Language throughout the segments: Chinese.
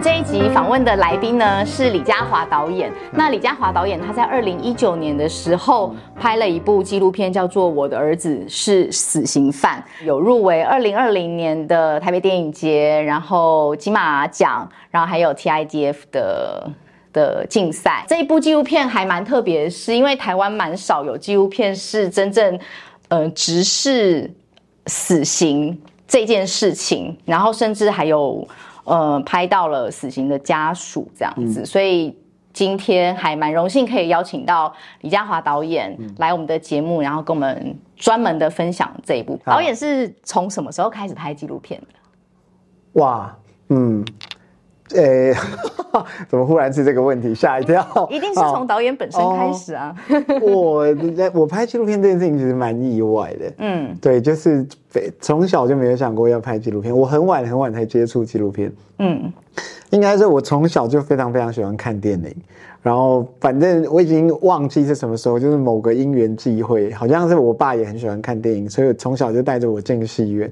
们这一集访问的来宾呢是李嘉华导演。那李嘉华导演他在二零一九年的时候拍了一部纪录片，叫做《我的儿子是死刑犯》，有入围二零二零年的台北电影节，然后金马奖，然后还有 TIDF 的的竞赛。这一部纪录片还蛮特别，是因为台湾蛮少有纪录片是真正呃直视死刑这件事情，然后甚至还有。呃，拍到了死刑的家属这样子，所以今天还蛮荣幸可以邀请到李嘉华导演来我们的节目，然后跟我们专门的分享这一部。导演是从什么时候开始拍纪录片的？哇，嗯。诶，怎么忽然是这个问题？吓一跳！一定是从导演本身开始啊。我 我拍纪录片这件事情其实蛮意外的。嗯，对，就是从小就没有想过要拍纪录片。我很晚很晚才接触纪录片。嗯，应该是我从小就非常非常喜欢看电影。然后反正我已经忘记是什么时候，就是某个因缘际会，好像是我爸也很喜欢看电影，所以从小就带着我进戏院。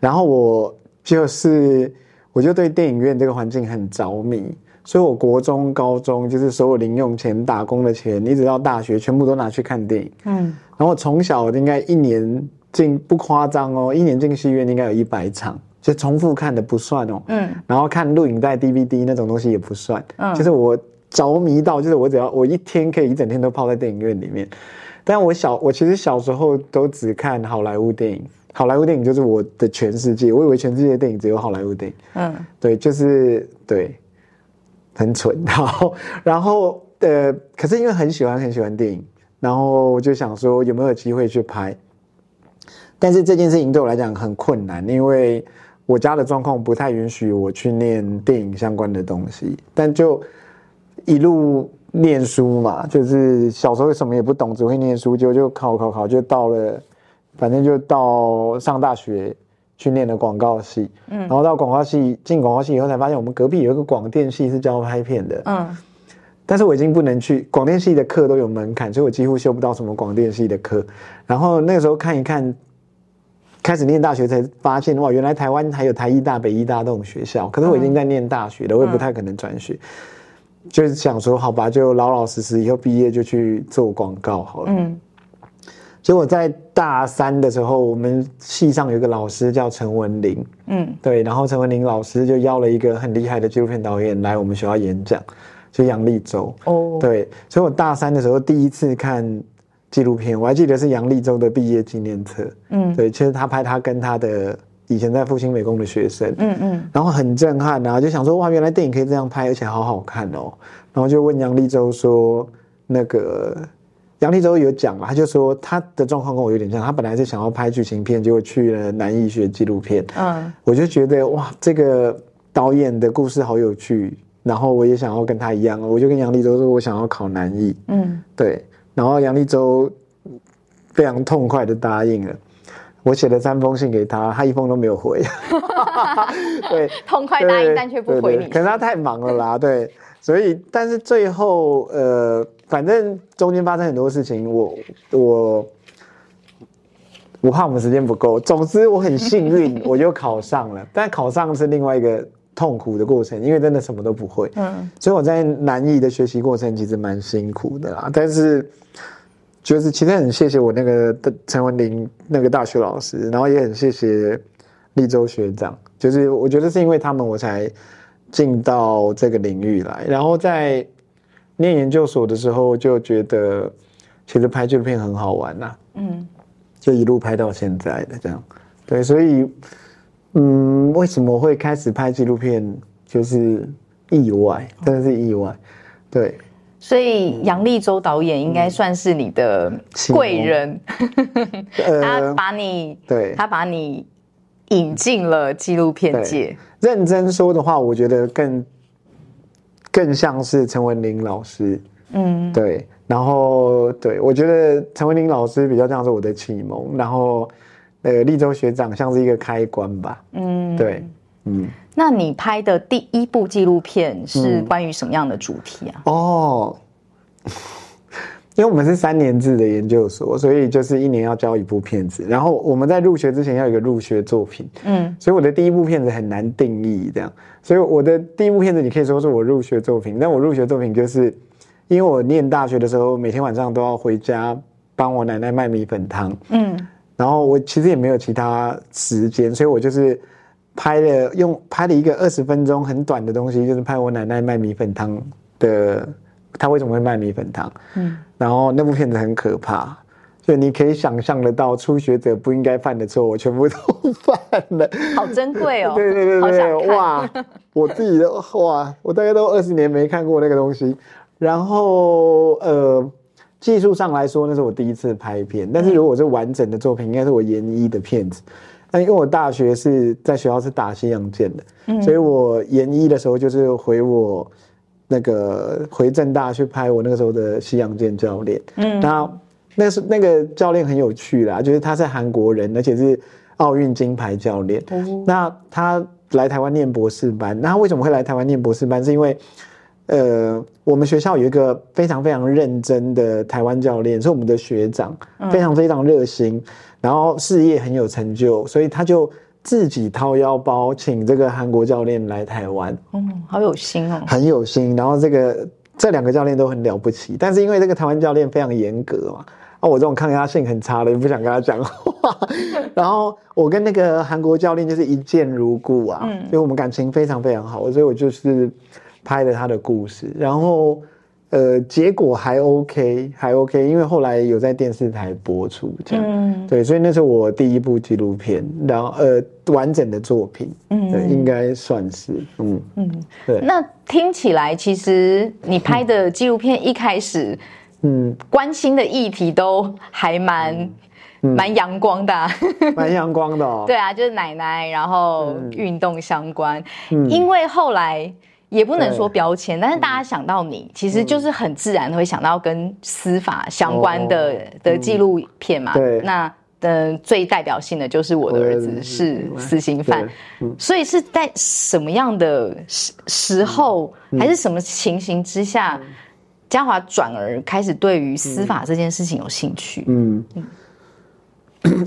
然后我就是。我就对电影院这个环境很着迷，所以我国中、高中就是所有零用钱、打工的钱，一直到大学，全部都拿去看电影。嗯，然后从小应该一年进不夸张哦，一年进戏院应该有一百场，就重复看的不算哦。嗯，然后看录影带、DVD 那种东西也不算。嗯，就是我着迷到，就是我只要我一天可以一整天都泡在电影院里面。但我小我其实小时候都只看好莱坞电影。好莱坞电影就是我的全世界，我以为全世界的电影只有好莱坞电影。嗯，对，就是对，很蠢。然后，然后，呃，可是因为很喜欢很喜欢电影，然后我就想说有没有机会去拍。但是这件事情对我来讲很困难，因为我家的状况不太允许我去念电影相关的东西。但就一路念书嘛，就是小时候什么也不懂，只会念书，就就考考考，就到了。反正就到上大学去念了广告系，嗯，然后到广告系进广告系以后，才发现我们隔壁有一个广电系是教拍片的，嗯，但是我已经不能去广电系的课都有门槛，所以我几乎修不到什么广电系的课。然后那个时候看一看，开始念大学才发现哇，原来台湾还有台艺大、北艺大这种学校。可是我已经在念大学了，我也不太可能转学，就是想说好吧，就老老实实以后毕业就去做广告好了，嗯。结果在大三的时候，我们系上有一个老师叫陈文林，嗯，对，然后陈文林老师就邀了一个很厉害的纪录片导演来我们学校演讲，就杨立洲，哦，对，所以我大三的时候第一次看纪录片，我还记得是杨立洲的毕业纪念册，嗯，对，其实他拍他跟他的以前在复兴美工的学生，嗯嗯，然后很震撼啊，就想说哇，原来电影可以这样拍，而且好好看哦，然后就问杨立洲说那个。杨立洲有讲嘛，他就说他的状况跟我有点像，他本来是想要拍剧情片，结果去了南艺学纪录片。嗯，我就觉得哇，这个导演的故事好有趣，然后我也想要跟他一样，我就跟杨立洲说，我想要考南艺。嗯，对，然后杨立洲非常痛快的答应了，我写了三封信给他，他一封都没有回。对，痛快答应但却不回你，可能他太忙了啦。对，所以但是最后呃。反正中间发生很多事情，我我我怕我们时间不够。总之我很幸运，我就考上了。但考上是另外一个痛苦的过程，因为真的什么都不会。嗯，所以我在南艺的学习过程其实蛮辛苦的啦。但是就是其实很谢谢我那个陈文林那个大学老师，然后也很谢谢立州学长。就是我觉得是因为他们我才进到这个领域来，然后在。念研究所的时候就觉得，其实拍纪录片很好玩呐，嗯，就一路拍到现在的这样，对，所以，嗯，为什么会开始拍纪录片，就是意外，真的是意外，对。所以杨立洲导演应该算是你的贵人，他把你，对，他把你引进了纪录片界。认真说的话，我觉得更。更像是陈文玲老师，嗯，对，然后对我觉得陈文玲老师比较像是我的启蒙，然后呃，立州学长像是一个开关吧，嗯，对，嗯。那你拍的第一部纪录片是关于什么样的主题啊？哦，因为我们是三年制的研究所，所以就是一年要交一部片子。然后我们在入学之前要有一个入学作品，嗯，所以我的第一部片子很难定义这样。所以我的第一部片子你可以说是我入学作品，但我入学作品就是因为我念大学的时候每天晚上都要回家帮我奶奶卖米粉汤，嗯，然后我其实也没有其他时间，所以我就是拍了用拍了一个二十分钟很短的东西，就是拍我奶奶卖米粉汤的。他为什么会卖米粉汤？嗯，然后那部片子很可怕，就你可以想象得到初学者不应该犯的错，我全部都犯了。好珍贵哦！对对对对，哇！我自己的哇，我大概都二十年没看过那个东西。然后呃，技术上来说，那是我第一次拍片。但是如果是完整的作品，应该是我研一的片子。但因为我大学是在学校是打西洋剑的，所以我研一的时候就是回我。那个回正大去拍我那个时候的西洋剑教练，嗯，那那是那个教练很有趣啦，就是他是韩国人，而且是奥运金牌教练。那他来台湾念博士班，那他为什么会来台湾念博士班？是因为，呃，我们学校有一个非常非常认真的台湾教练，是我们的学长，非常非常热心，然后事业很有成就，所以他就。自己掏腰包请这个韩国教练来台湾，嗯，好有心哦，很有心。然后这个这两个教练都很了不起，但是因为这个台湾教练非常严格嘛，啊，我这种抗压性很差的，也不想跟他讲话。然后我跟那个韩国教练就是一见如故啊，嗯所以我们感情非常非常好，所以我就是拍了他的故事，然后。呃，结果还 OK，还 OK，因为后来有在电视台播出，这样，对，所以那是我第一部纪录片，然后呃，完整的作品，嗯，对，应该算是，嗯。嗯，对。那听起来，其实你拍的纪录片一开始，嗯，关心的议题都还蛮蛮阳光的，蛮阳光的，哦。对啊，就是奶奶，然后运动相关，因为后来。也不能说标签，但是大家想到你，其实就是很自然会想到跟司法相关的的纪录片嘛。对，那的最代表性的就是我的儿子是死刑犯，所以是在什么样的时时候，还是什么情形之下，嘉华转而开始对于司法这件事情有兴趣？嗯，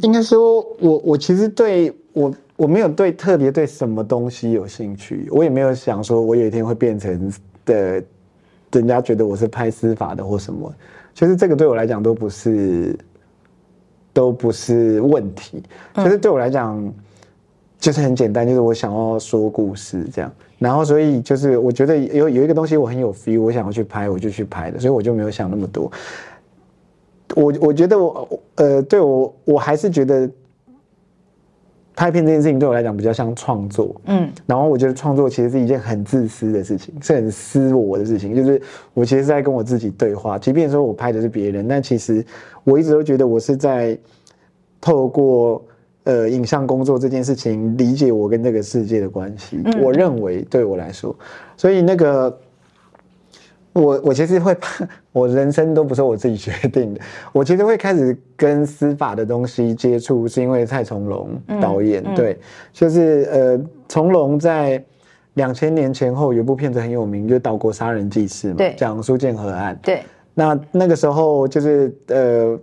应该说，我我其实对我。我没有对特别对什么东西有兴趣，我也没有想说我有一天会变成的，人家觉得我是拍司法的或什么，其实这个对我来讲都不是，都不是问题。其实对我来讲，就是很简单，就是我想要说故事这样。然后所以就是我觉得有有一个东西我很有 feel，我想要去拍，我就去拍的，所以我就没有想那么多。我我觉得我呃，对我我还是觉得。拍片这件事情对我来讲比较像创作，嗯，然后我觉得创作其实是一件很自私的事情，是很私我的事情，就是我其实是在跟我自己对话。即便说我拍的是别人，但其实我一直都觉得我是在透过呃影像工作这件事情理解我跟这个世界的关系。我认为对我来说，所以那个。我我其实会怕，我人生都不是我自己决定的。我其实会开始跟司法的东西接触，是因为蔡崇隆导演。对，就是呃，从龙在两千年前后有部片子很有名，就是《岛国杀人记事》嘛，讲苏建和案。对，那那个时候就是呃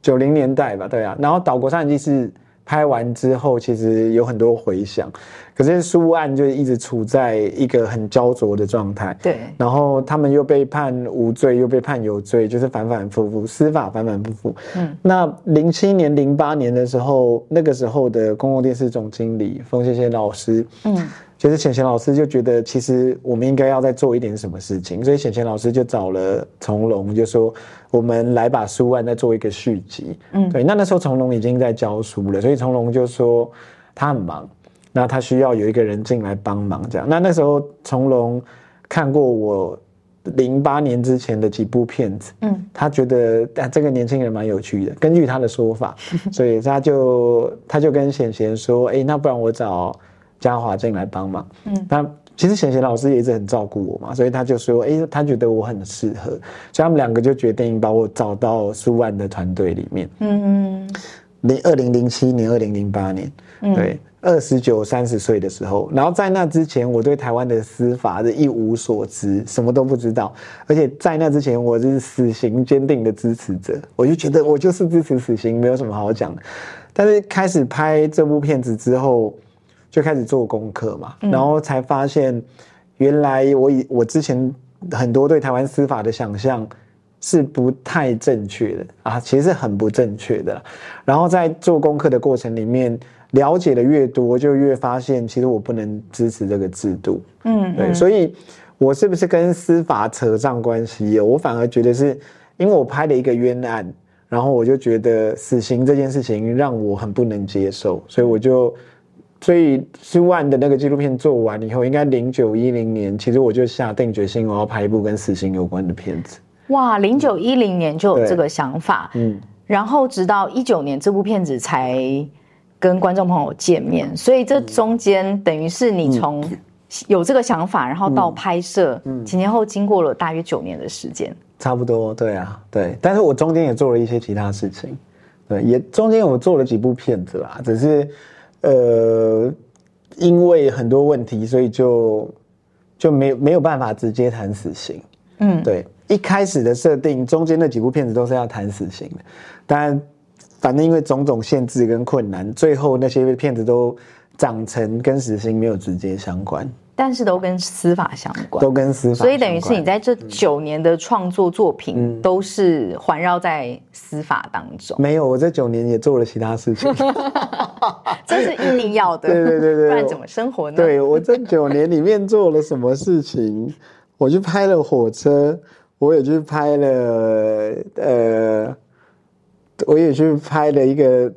九零年代吧，对啊。然后《岛国杀人记事》拍完之后，其实有很多回响。可是书案就一直处在一个很焦灼的状态，对。然后他们又被判无罪，又被判有罪，就是反反复复，司法反反复复。嗯。那零七年、零八年的时候，那个时候的公共电视总经理冯先贤老师，嗯，就是浅贤老师就觉得，其实我们应该要再做一点什么事情，所以浅贤老师就找了从龙，就说我们来把书案再做一个续集。嗯，对。那那时候从龙已经在教书了，所以从龙就说他很忙。那他需要有一个人进来帮忙，这样。那那时候从龙看过我零八年之前的几部片子，嗯，他觉得啊这个年轻人蛮有趣的。根据他的说法，所以他就他就跟贤贤说，哎，那不然我找嘉华进来帮忙。嗯，那其实贤贤老师也一直很照顾我嘛，所以他就说，哎，他觉得我很适合，所以他们两个就决定把我找到苏万的团队里面。嗯。零二零零七年、二零零八年，对，二十九、三十岁的时候，然后在那之前，我对台湾的司法是一无所知，什么都不知道，而且在那之前，我是死刑坚定的支持者，我就觉得我就是支持死刑，没有什么好讲的。但是开始拍这部片子之后，就开始做功课嘛，然后才发现，原来我以我之前很多对台湾司法的想象。是不太正确的啊，其实是很不正确的。然后在做功课的过程里面，了解的越多，就越发现其实我不能支持这个制度。嗯，对，所以我是不是跟司法扯上关系？我反而觉得是因为我拍了一个冤案，然后我就觉得死刑这件事情让我很不能接受，所以我就所以苏万的那个纪录片做完以后，应该零九一零年，其实我就下定决心我要拍一部跟死刑有关的片子。哇，零九一零年就有这个想法，嗯，然后直到一九年这部片子才跟观众朋友见面，所以这中间等于是你从有这个想法，然后到拍摄，前前后经过了大约九年的时间，差不多，对啊，对，但是我中间也做了一些其他事情，对，也中间我做了几部片子啦，只是呃，因为很多问题，所以就就没没有办法直接谈死刑，嗯，对。一开始的设定，中间那几部片子都是要谈死刑的，但反正因为种种限制跟困难，最后那些片子都长成跟死刑没有直接相关，但是都跟司法相关，都跟司法，所以等于是你在这九年的创作作品都是环绕在司法当中。没有，我这九年也做了其他事情，这是一定要的，对对对对，不然怎么生活呢？对我这九年里面做了什么事情？我去拍了火车。我也去拍了，呃，我也去拍了一个，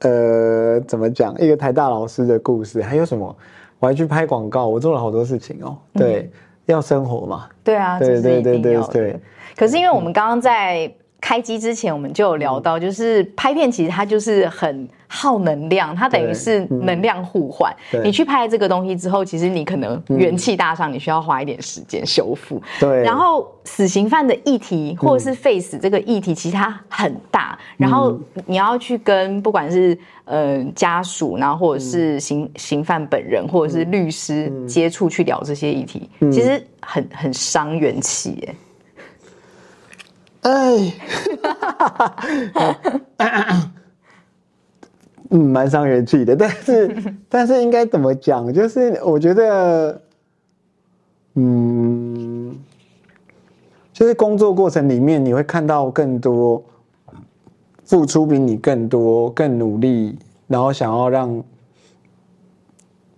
呃，怎么讲？一个台大老师的故事，还有什么？我还去拍广告，我做了好多事情哦。对，要生活嘛。对啊，对对对对对。可是因为我们刚刚在。开机之前，我们就有聊到，就是拍片其实它就是很耗能量，它等于是能量互换。你去拍这个东西之后，其实你可能元气大伤，你需要花一点时间修复。对。然后死刑犯的议题，或者是 face 这个议题，其实它很大。然后你要去跟不管是呃家属，然后或者是刑刑犯本人，或者是律师接触去聊这些议题，其实很很伤元气耶。哎，嗯，蛮伤元气的，但是，但是应该怎么讲？就是我觉得，嗯，就是工作过程里面，你会看到更多付出比你更多、更努力，然后想要让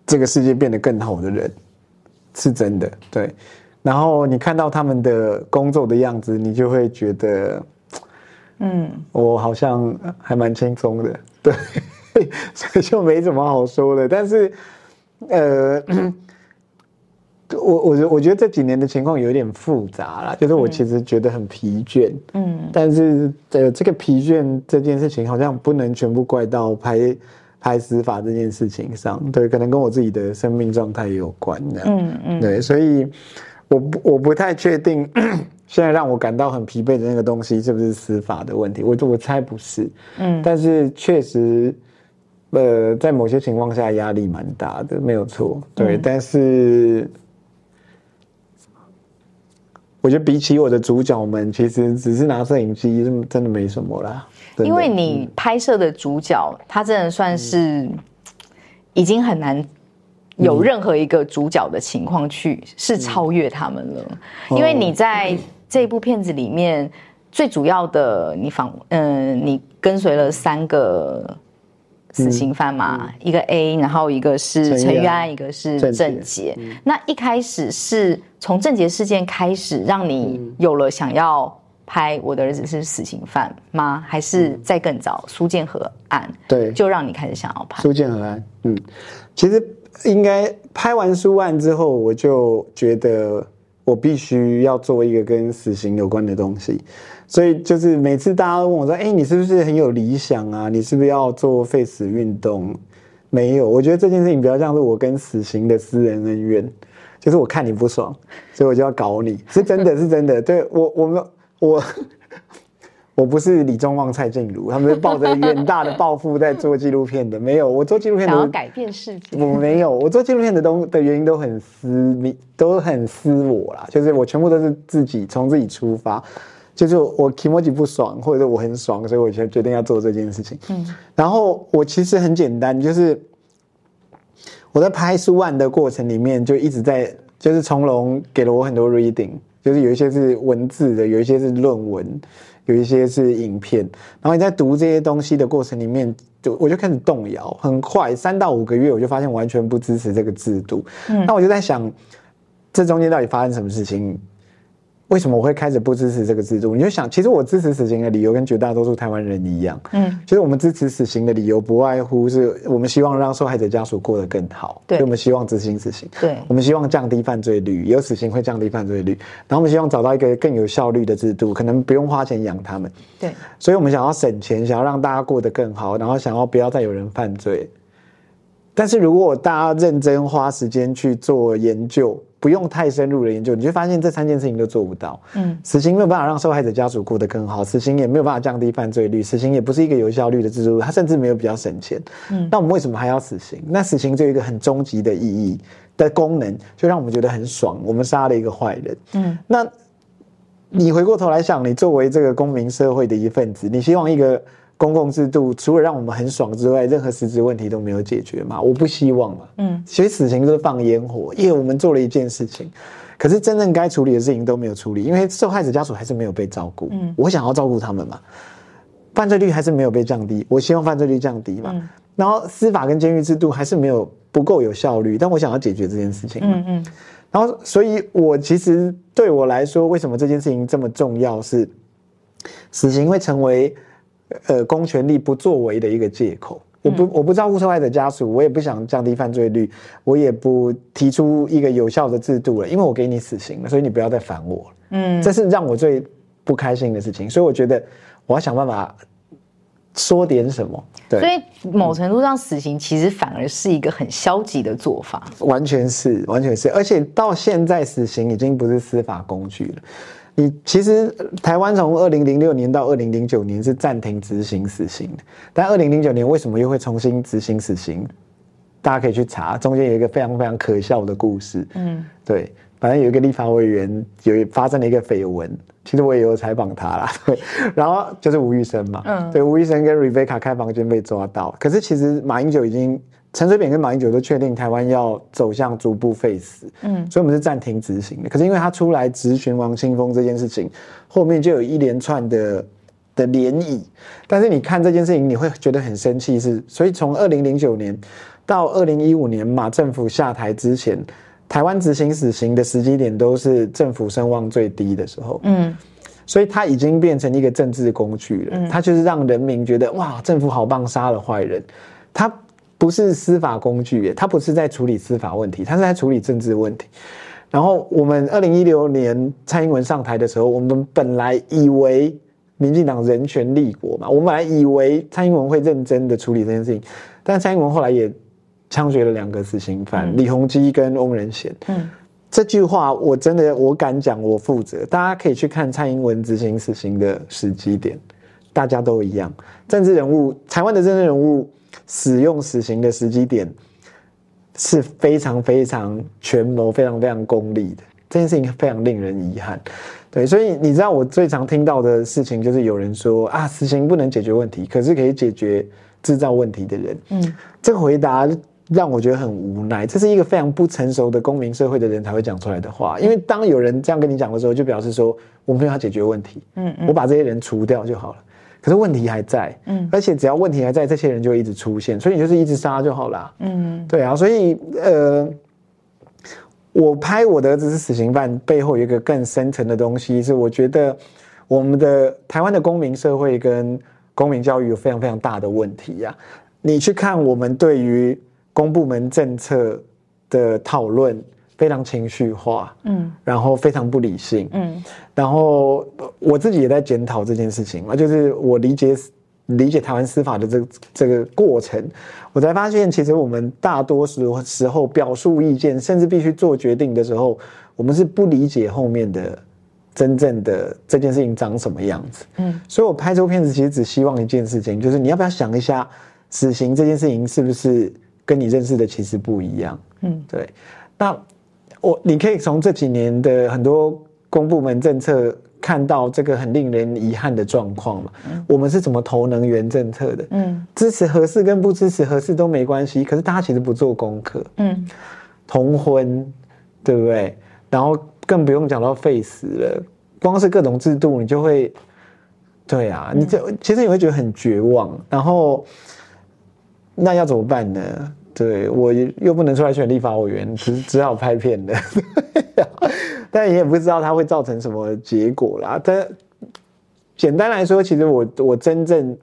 这个世界变得更好的人，是真的，对。然后你看到他们的工作的样子，你就会觉得，嗯，我好像还蛮轻松的，对，所以就没什么好说的。但是，呃，我我觉我觉得这几年的情况有点复杂了，就是我其实觉得很疲倦，嗯，但是呃，这个疲倦这件事情好像不能全部怪到拍拍司法这件事情上，对，可能跟我自己的生命状态有关的，嗯嗯，对，所以。我不我不太确定，现在让我感到很疲惫的那个东西是不是司法的问题？我我猜不是，嗯，但是确实，呃，在某些情况下压力蛮大的，没有错，对。但是，我觉得比起我的主角们，其实只是拿摄影机，真的没什么啦。因为你拍摄的主角，他真的算是已经很难。有任何一个主角的情况去是超越他们了，因为你在这部片子里面最主要的，你访嗯，你跟随了三个死刑犯嘛，一个 A，然后一个是陈玉安，一个是郑杰。那一开始是从郑杰事件开始，让你有了想要拍我的儿子是死刑犯吗？还是在更早苏建和案？对，就让你开始想要拍苏建和案。嗯，其实。应该拍完书案之后，我就觉得我必须要做一个跟死刑有关的东西，所以就是每次大家都问我说：“哎，你是不是很有理想啊？你是不是要做废死运动？”没有，我觉得这件事情比较像是我跟死刑的私人恩怨，就是我看你不爽，所以我就要搞你，是真的是真的。对我，我们我我不是李宗旺、蔡静茹，他们是抱着远大的抱负在做纪录片的。没有，我做纪录片想要改变世界。我没有，我做纪录片的东的原因都很私密，都很私我啦。就是我全部都是自己从自己出发，就是我 emoji 不爽，或者我很爽，所以我就决定要做这件事情。嗯，然后我其实很简单，就是我在拍书万的过程里面，就一直在，就是从容给了我很多 reading。就是有一些是文字的，有一些是论文，有一些是影片。然后你在读这些东西的过程里面，就我就开始动摇。很快三到五个月，我就发现完全不支持这个制度。嗯，那我就在想，这中间到底发生什么事情？为什么我会开始不支持这个制度？你就想，其实我支持死刑的理由跟绝大多数台湾人一样，嗯，其实我们支持死刑的理由不外乎是我们希望让受害者家属过得更好，对，我们希望执行死刑，对，我们希望降低犯罪率，有死刑会降低犯罪率，然后我们希望找到一个更有效率的制度，可能不用花钱养他们，对，所以我们想要省钱，想要让大家过得更好，然后想要不要再有人犯罪。但是如果大家认真花时间去做研究，不用太深入的研究，你就发现这三件事情都做不到。嗯，死刑没有办法让受害者家属过得更好，死刑也没有办法降低犯罪率，死刑也不是一个有效率的制度，它甚至没有比较省钱。嗯，那我们为什么还要死刑？那死刑就有一个很终极的意义的功能，就让我们觉得很爽，我们杀了一个坏人。嗯，那你回过头来想，你作为这个公民社会的一份子，你希望一个。公共制度除了让我们很爽之外，任何实质问题都没有解决嘛？我不希望嘛。嗯，其实死刑就是放烟火，因为我们做了一件事情，可是真正该处理的事情都没有处理，因为受害者家属还是没有被照顾。嗯，我想要照顾他们嘛，犯罪率还是没有被降低，我希望犯罪率降低嘛。然后司法跟监狱制度还是没有不够有效率，但我想要解决这件事情。嗯嗯。然后，所以我其实对我来说，为什么这件事情这么重要？是死刑会成为。呃，公权力不作为的一个借口。我不，我不照顾受害者家属，我也不想降低犯罪率，我也不提出一个有效的制度了，因为我给你死刑了，所以你不要再烦我了。嗯，这是让我最不开心的事情。所以我觉得我要想办法说点什么。对，所以某程度上，死刑其实反而是一个很消极的做法。完全是，完全是，而且到现在，死刑已经不是司法工具了。你其实台湾从二零零六年到二零零九年是暂停执行死刑的，但二零零九年为什么又会重新执行死刑？大家可以去查，中间有一个非常非常可笑的故事。嗯，对，反正有一个立法委员有发生了一个绯闻，其实我也有采访他啦。对，然后就是吴玉生嘛，嗯，对，吴玉生跟 Rebecca 开房间被抓到，可是其实马英九已经。陈水扁跟马英九都确定台湾要走向逐步废死，嗯，所以我们是暂停执行的。可是因为他出来质询王清峰这件事情，后面就有一连串的的涟漪。但是你看这件事情，你会觉得很生气，是所以从二零零九年到二零一五年马政府下台之前，台湾执行死刑的时机点都是政府声望最低的时候，嗯，所以它已经变成一个政治工具了。它就是让人民觉得哇，政府好棒，杀了坏人，他。不是司法工具，他不是在处理司法问题，他是在处理政治问题。然后我们二零一六年蔡英文上台的时候，我们本来以为民进党人权立国嘛，我们本来以为蔡英文会认真的处理这件事情，但蔡英文后来也枪决了两个死刑犯李鸿基跟翁仁贤。嗯，这句话我真的我敢讲，我负责。大家可以去看蔡英文执行死刑的时机点，大家都一样。政治人物，台湾的政治人物。使用死刑的时机点是非常非常权谋、非常非常功利的，这件事情非常令人遗憾。对，所以你知道我最常听到的事情就是有人说啊，死刑不能解决问题，可是可以解决制造问题的人。嗯，这个回答让我觉得很无奈，这是一个非常不成熟的公民社会的人才会讲出来的话。因为当有人这样跟你讲的时候，就表示说我没有要解决问题，嗯，我把这些人除掉就好了。可是问题还在，嗯，而且只要问题还在，这些人就一直出现，所以你就是一直杀就好了，嗯，对啊，所以呃，我拍我的儿子是死刑犯背后有一个更深层的东西，是我觉得我们的台湾的公民社会跟公民教育有非常非常大的问题呀。你去看我们对于公部门政策的讨论。非常情绪化，嗯，然后非常不理性，嗯，然后我自己也在检讨这件事情嘛，就是我理解理解台湾司法的这这个过程，我才发现，其实我们大多数时候表述意见，甚至必须做决定的时候，我们是不理解后面的。真正的这件事情长什么样子。嗯，所以我拍这部片子其实只希望一件事情，就是你要不要想一下，死刑这件事情是不是跟你认识的其实不一样？嗯，对。那我你可以从这几年的很多公部门政策。看到这个很令人遗憾的状况嘛？我们是怎么投能源政策的？嗯，支持合适跟不支持合适都没关系，可是大家其实不做功课。嗯，同婚，对不对？然后更不用讲到废死了，光是各种制度，你就会，对啊，你就其实你会觉得很绝望。然后，那要怎么办呢？对我又不能出来选立法委员，只只好拍片的。但你也不知道它会造成什么结果啦。但简单来说，其实我我真正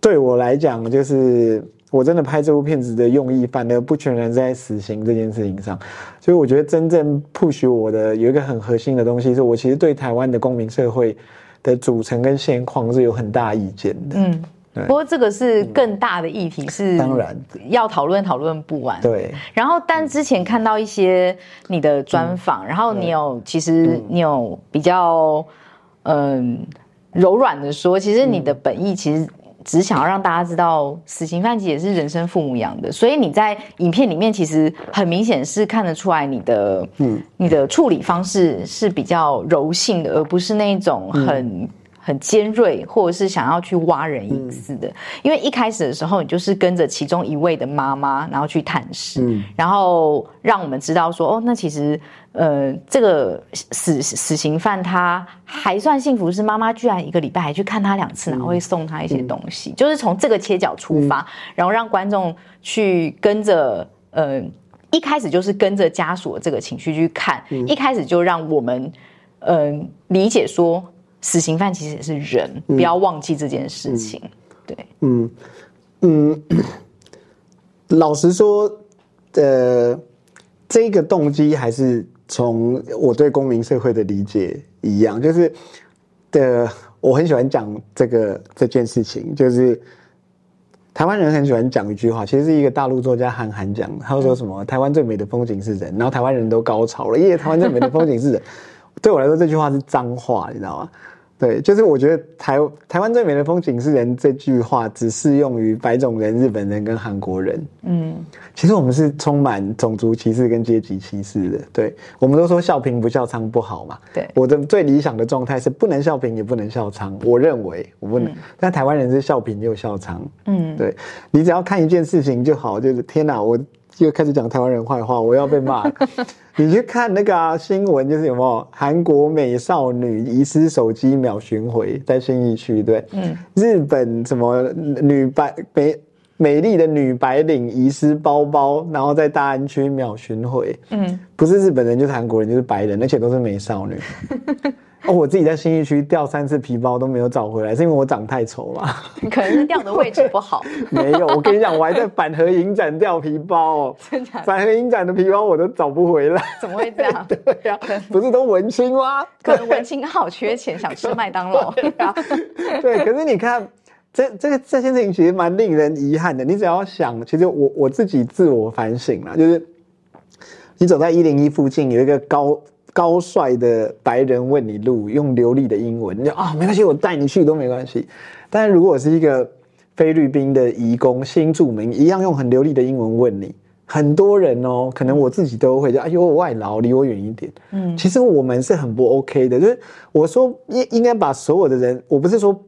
对我来讲，就是我真的拍这部片子的用意，反而不全然在死刑这件事情上。所以我觉得真正 push 我的有一个很核心的东西，是我其实对台湾的公民社会的组成跟现况是有很大意见的。嗯。不过这个是更大的议题，是当然要讨论讨论不完。对。然后，但之前看到一些你的专访，然后你有其实你有比较嗯柔软的说，其实你的本意其实只想要让大家知道，死刑犯其实也是人生父母养的。所以你在影片里面其实很明显是看得出来你的嗯你的处理方式是比较柔性的，而不是那种很。很尖锐，或者是想要去挖人隐私的，因为一开始的时候，你就是跟着其中一位的妈妈，然后去探视，然后让我们知道说，哦，那其实，呃，这个死死刑犯他还算幸福，是妈妈居然一个礼拜还去看他两次，然后会送他一些东西，就是从这个切角出发，然后让观众去跟着，呃，一开始就是跟着家属的这个情绪去看，一开始就让我们，嗯，理解说。死刑犯其实也是人，不要忘记这件事情。对，嗯嗯，老实说，呃，这个动机还是从我对公民社会的理解一样，就是的，我很喜欢讲这个这件事情，就是台湾人很喜欢讲一句话，其实是一个大陆作家韩寒讲，他说什么“台湾最美的风景是人”，然后台湾人都高潮了，因为台湾最美的风景是人。对我来说，这句话是脏话，你知道吗？对，就是我觉得台台湾最美的风景是人这句话只适用于白种人、日本人跟韩国人。嗯，其实我们是充满种族歧视跟阶级歧视的。对，我们都说笑贫不笑娼不好嘛。对，我的最理想的状态是不能笑贫也不能笑娼。我认为我不能，但台湾人是笑贫又笑娼。嗯，对你只要看一件事情就好，就是天哪，我又开始讲台湾人坏话，我要被骂。你去看那个新闻，就是有没有韩国美少女遗失手机秒寻回，在新义区对，嗯，日本什么女白美美丽的女白领遗失包包，然后在大安区秒寻回，嗯，不是日本人就是韩国人就是白人，而且都是美少女。哦，我自己在新一区掉三次皮包都没有找回来，是因为我长太丑吗？可能是掉的位置不好。没有，我跟你讲，我还在板河影展掉皮包哦。真的？反核影展的皮包我都找不回来。怎么会这样？对呀，不是都文青吗？可能文青好缺钱，想吃麦当劳。对，可是你看，这这个这件事情其实蛮令人遗憾的。你只要想，其实我我自己自我反省了，就是你走在一零一附近有一个高。高帅的白人问你路，用流利的英文，你就啊，没关系，我带你去都没关系。但是如果是一个菲律宾的移工新住民，一样用很流利的英文问你，很多人哦，可能我自己都会，就哎呦，外劳离我远一点。嗯，其实我们是很不 OK 的，就是我说应应该把所有的人，我不是说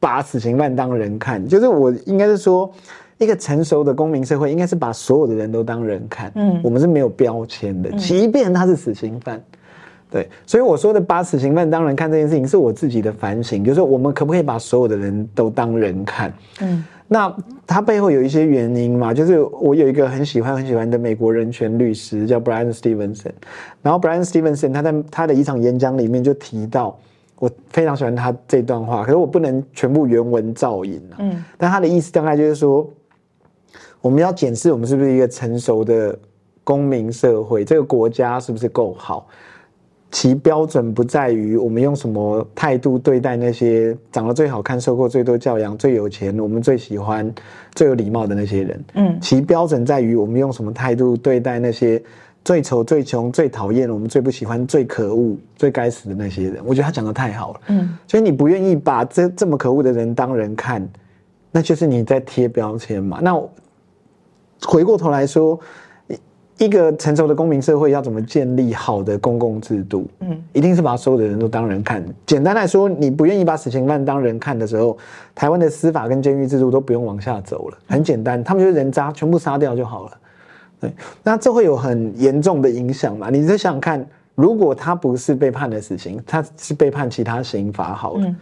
把死刑犯当人看，就是我应该是说。一个成熟的公民社会应该是把所有的人都当人看，嗯，我们是没有标签的，即便他是死刑犯，对，所以我说的把死刑犯当人看这件事情，是我自己的反省，就是我们可不可以把所有的人都当人看？嗯，那他背后有一些原因嘛，就是我有一个很喜欢很喜欢的美国人权律师叫 Brian Stevenson，然后 Brian Stevenson 他在他的一场演讲里面就提到，我非常喜欢他这段话，可是我不能全部原文照引啊，嗯，但他的意思大概就是说。我们要检视我们是不是一个成熟的公民社会，这个国家是不是够好？其标准不在于我们用什么态度对待那些长得最好看、受过最多教养、最有钱、我们最喜欢、最有礼貌的那些人。嗯，其标准在于我们用什么态度对待那些最丑、最穷、最讨厌，我们最不喜欢、最可恶、最该死的那些人。我觉得他讲的太好了。嗯，所以你不愿意把这这么可恶的人当人看，那就是你在贴标签嘛。那回过头来说，一个成熟的公民社会要怎么建立好的公共制度？嗯，一定是把所有的人都当人看。简单来说，你不愿意把死刑犯当人看的时候，台湾的司法跟监狱制度都不用往下走了。很简单，他们就是人渣，全部杀掉就好了。对那这会有很严重的影响嘛？你再想想看，如果他不是被判了死刑，他是被判其他刑罚好了，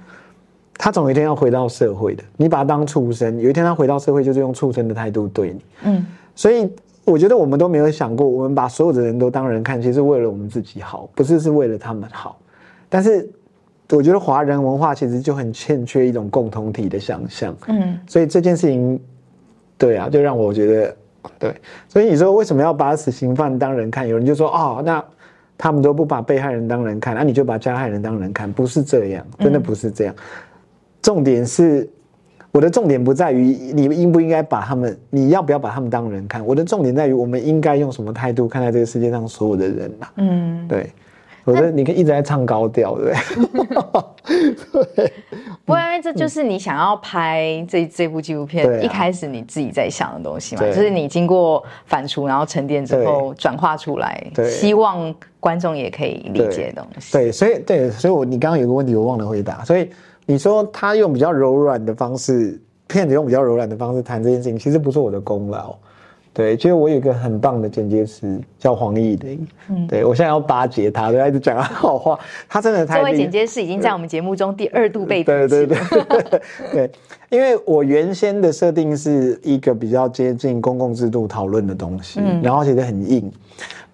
他总有一天要回到社会的。你把他当畜生，有一天他回到社会，就是用畜生的态度对你。嗯，所以我觉得我们都没有想过，我们把所有的人都当人看，其实为了我们自己好，不是是为了他们好。但是我觉得华人文化其实就很欠缺一种共同体的想象。嗯，所以这件事情，对啊，就让我觉得。对，所以你说为什么要把死刑犯当人看？有人就说哦，那他们都不把被害人当人看，那你就把加害人当人看？不是这样，真的不是这样。重点是，我的重点不在于你应不应该把他们，你要不要把他们当人看？我的重点在于，我们应该用什么态度看待这个世界上所有的人呐？嗯，对。我觉得你可以一直在唱高调，对不对？对。不过，因为这就是你想要拍这这部纪录片一开始你自己在想的东西嘛，就是你经过反刍，然后沉淀之后转化出来，希望观众也可以理解的东西。对，所以对，所以我你刚刚有个问题我忘了回答，所以你说他用比较柔软的方式，骗子用比较柔软的方式谈这件事情，其实不是我的功劳。对，其实我有一个很棒的剪接师，叫黄义玲。嗯，对我现在要巴结他，对，一直讲他好话。他真的太作为剪接师，已经在我们节目中第二度被 对对对 对，因为我原先的设定是一个比较接近公共制度讨论的东西，然后写的很硬。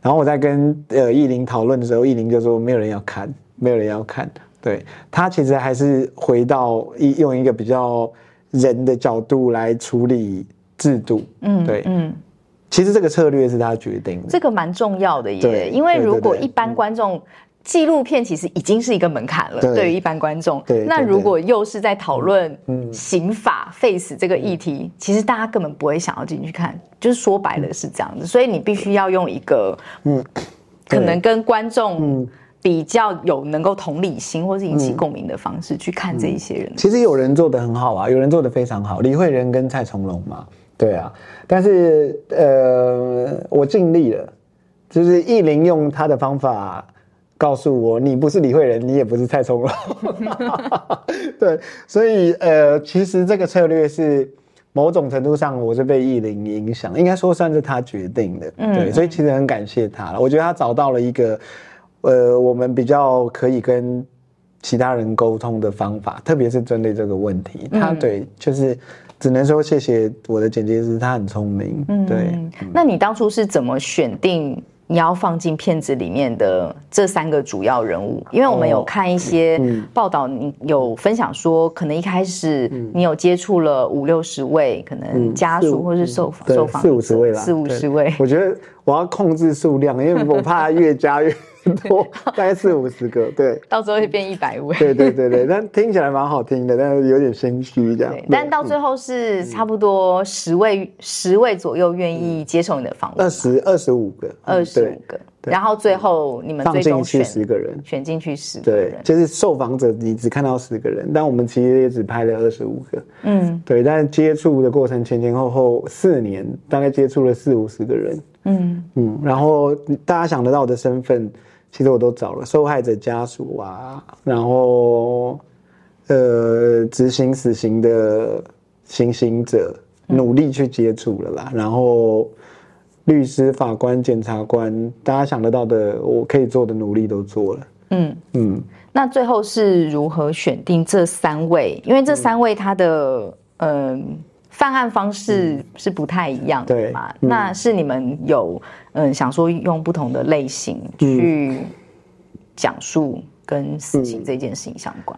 然后我在跟呃义玲讨论的时候，义玲就说没有人要看，没有人要看。对他其实还是回到一用一个比较人的角度来处理制度。嗯，对，嗯。其实这个策略是他决定的，这个蛮重要的耶。因为如果一般观众纪录片其实已经是一个门槛了，对于一般观众，那如果又是在讨论刑法 face 这个议题，其实大家根本不会想要进去看。就是说白了是这样子，所以你必须要用一个嗯，可能跟观众比较有能够同理心或是引起共鸣的方式去看这一些人。其实有人做的很好啊，有人做的非常好，李慧仁跟蔡崇隆嘛。对啊，但是呃，我尽力了，就是意林用他的方法告诉我，你不是李慧仁，你也不是蔡崇隆。对，所以呃，其实这个策略是某种程度上我是被意林影响，应该说算是他决定的。对，所以其实很感谢他了。我觉得他找到了一个呃，我们比较可以跟其他人沟通的方法，特别是针对这个问题，他对就是。只能说谢谢我的剪辑师，他很聪明。嗯，对。那你当初是怎么选定你要放进片子里面的这三个主要人物？因为我们有看一些报道，你有分享说，可能一开始你有接触了五六十位，可能家属或是受受访四五十位了，四五十位。我觉得我要控制数量，因为我怕越加越。多大概四五十个，对，到时候会变一百位。对对对对，但听起来蛮好听的，但是有点心虚这样。但到最后是差不多十位十位左右愿意接受你的访问。二十二十五个，二十五个。然后最后你们放进去十个人，选进去十对，就是受访者你只看到十个人，但我们其实也只拍了二十五个。嗯，对，但接触的过程前前后后四年，大概接触了四五十个人。嗯嗯，然后大家想得到的身份。其实我都找了受害者家属啊，然后呃执行死刑的行刑者，努力去接触了啦。然后律师、法官、检察官，大家想得到的，我可以做的努力都做了。嗯嗯。那最后是如何选定这三位？因为这三位他的嗯。犯案方式是不太一样的嘛？那是你们有嗯想说用不同的类型去讲述跟死刑这件事情相关。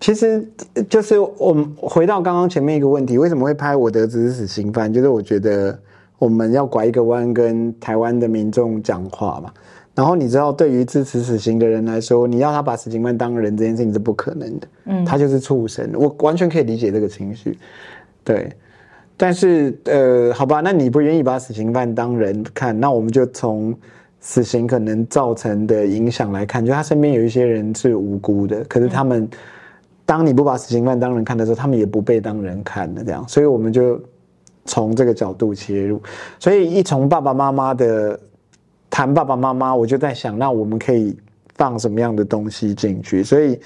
其实就是我们回到刚刚前面一个问题，为什么会拍我的只是死刑犯？就是我觉得我们要拐一个弯跟台湾的民众讲话嘛。然后你知道，对于支持死刑的人来说，你要他把死刑犯当人这件事情是不可能的。嗯，他就是畜生。我完全可以理解这个情绪。对，但是呃，好吧，那你不愿意把死刑犯当人看，那我们就从死刑可能造成的影响来看，就他身边有一些人是无辜的，可是他们当你不把死刑犯当人看的时候，他们也不被当人看的这样，所以我们就从这个角度切入，所以一从爸爸妈妈的谈爸爸妈妈，我就在想，那我们可以放什么样的东西进去，所以。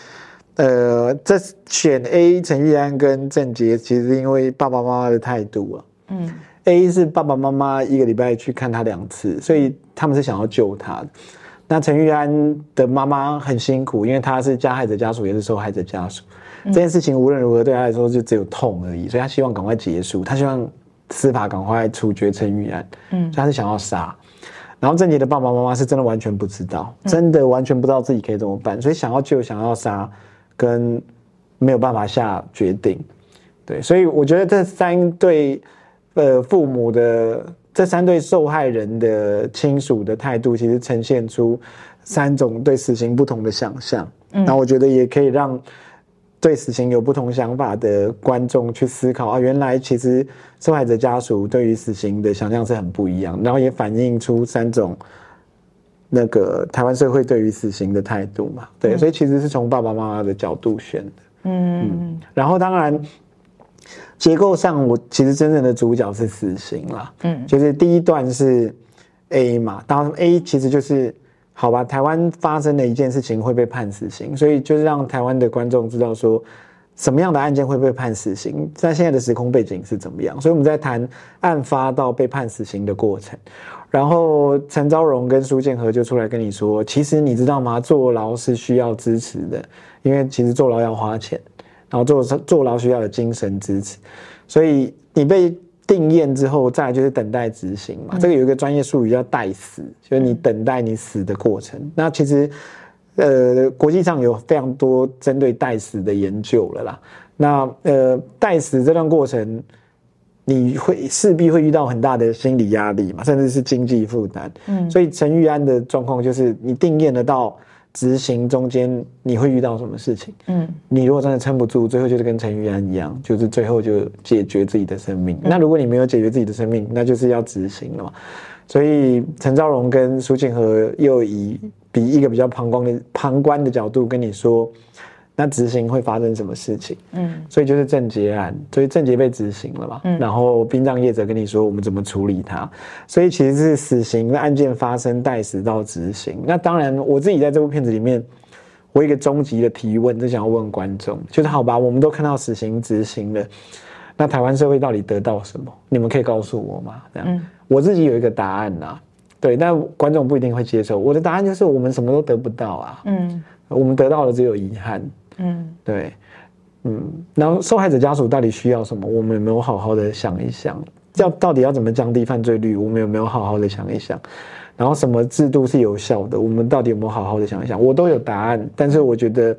呃，这选 A 陈玉安跟郑杰，其实因为爸爸妈妈的态度啊，嗯，A 是爸爸妈妈一个礼拜去看他两次，所以他们是想要救他的。那陈玉安的妈妈很辛苦，因为他是加害者家属，也是受害者家属。这件事情无论如何对他来说就只有痛而已，所以他希望赶快结束，他希望司法赶快处决陈玉安，嗯，所以他是想要杀。然后郑杰的爸爸妈妈是真的完全不知道，真的完全不知道自己可以怎么办，所以想要救，想要杀。跟没有办法下决定，对，所以我觉得这三对呃父母的这三对受害人的亲属的态度，其实呈现出三种对死刑不同的想象。那我觉得也可以让对死刑有不同想法的观众去思考啊，原来其实受害者家属对于死刑的想象是很不一样，然后也反映出三种。那个台湾社会对于死刑的态度嘛，对，所以其实是从爸爸妈妈的角度选的，嗯，然后当然结构上，我其实真正的主角是死刑啦，嗯，就是第一段是 A 嘛，当然 A 其实就是好吧，台湾发生的一件事情会被判死刑，所以就是让台湾的观众知道说什么样的案件会被判死刑，在现在的时空背景是怎么样，所以我们在谈案发到被判死刑的过程。然后陈昭荣跟苏建和就出来跟你说，其实你知道吗？坐牢是需要支持的，因为其实坐牢要花钱，然后坐坐牢需要有精神支持，所以你被定验之后，再就是等待执行嘛。这个有一个专业术语叫待死，就是你等待你死的过程。那其实，呃，国际上有非常多针对代死的研究了啦。那呃，代死这段过程。你会势必会遇到很大的心理压力嘛，甚至是经济负担。嗯，所以陈玉安的状况就是，你定验得到执行中间你会遇到什么事情？嗯，你如果真的撑不住，最后就是跟陈玉安一样，就是最后就解决自己的生命。那如果你没有解决自己的生命，那就是要执行了嘛。所以陈兆荣跟苏庆和又以比一个比较旁观的旁观的角度跟你说。那执行会发生什么事情？嗯，所以就是郑捷案，所以郑捷被执行了嘛。嗯，然后殡葬业者跟你说我们怎么处理他，所以其实是死刑的案件发生待死到执行。那当然，我自己在这部片子里面，我一个终极的提问，就想要问观众，就是好吧，我们都看到死刑执行了，那台湾社会到底得到什么？你们可以告诉我吗？这样，我自己有一个答案呐，对，但观众不一定会接受。我的答案就是我们什么都得不到啊，嗯，我们得到的只有遗憾。嗯，对，嗯，然后受害者家属到底需要什么？我们有没有好好的想一想？要到底要怎么降低犯罪率？我们有没有好好的想一想？然后什么制度是有效的？我们到底有没有好好的想一想？我都有答案，但是我觉得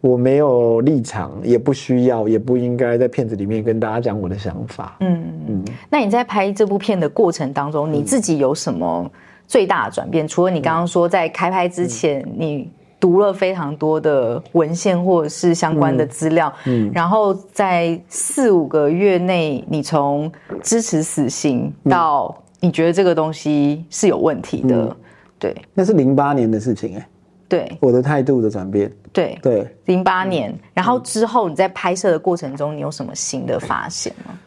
我没有立场，也不需要，也不应该在片子里面跟大家讲我的想法。嗯嗯。那你在拍这部片的过程当中，你自己有什么最大的转变？除了你刚刚说在开拍之前你。读了非常多的文献或者是相关的资料，嗯，然后在四五个月内，你从支持死刑到你觉得这个东西是有问题的，对，那是零八年的事情哎，对，我的态度的转变，对对，零八年，然后之后你在拍摄的过程中，你有什么新的发现吗？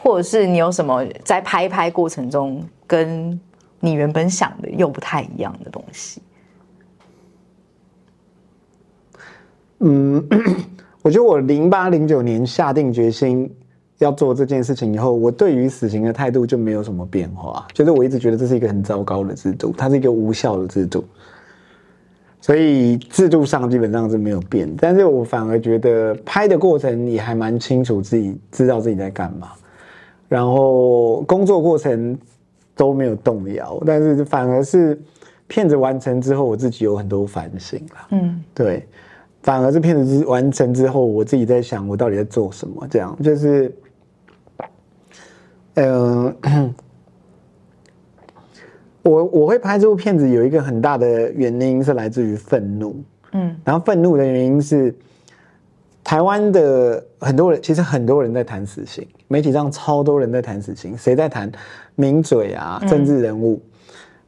或者是你有什么在拍拍过程中跟？你原本想的又不太一样的东西。嗯，我觉得我零八零九年下定决心要做这件事情以后，我对于死刑的态度就没有什么变化。就是我一直觉得这是一个很糟糕的制度，它是一个无效的制度，所以制度上基本上是没有变。但是我反而觉得拍的过程也还蛮清楚，自己知道自己在干嘛，然后工作过程。都没有动摇，但是反而是片子完成之后，我自己有很多反省了。嗯，对，反而是片子完成之后，我自己在想，我到底在做什么？这样就是，嗯，我我会拍这部片子有一个很大的原因是来自于愤怒。嗯，然后愤怒的原因是，台湾的很多人，其实很多人在谈死刑，媒体上超多人在谈死刑，谁在谈名嘴啊，政治人物。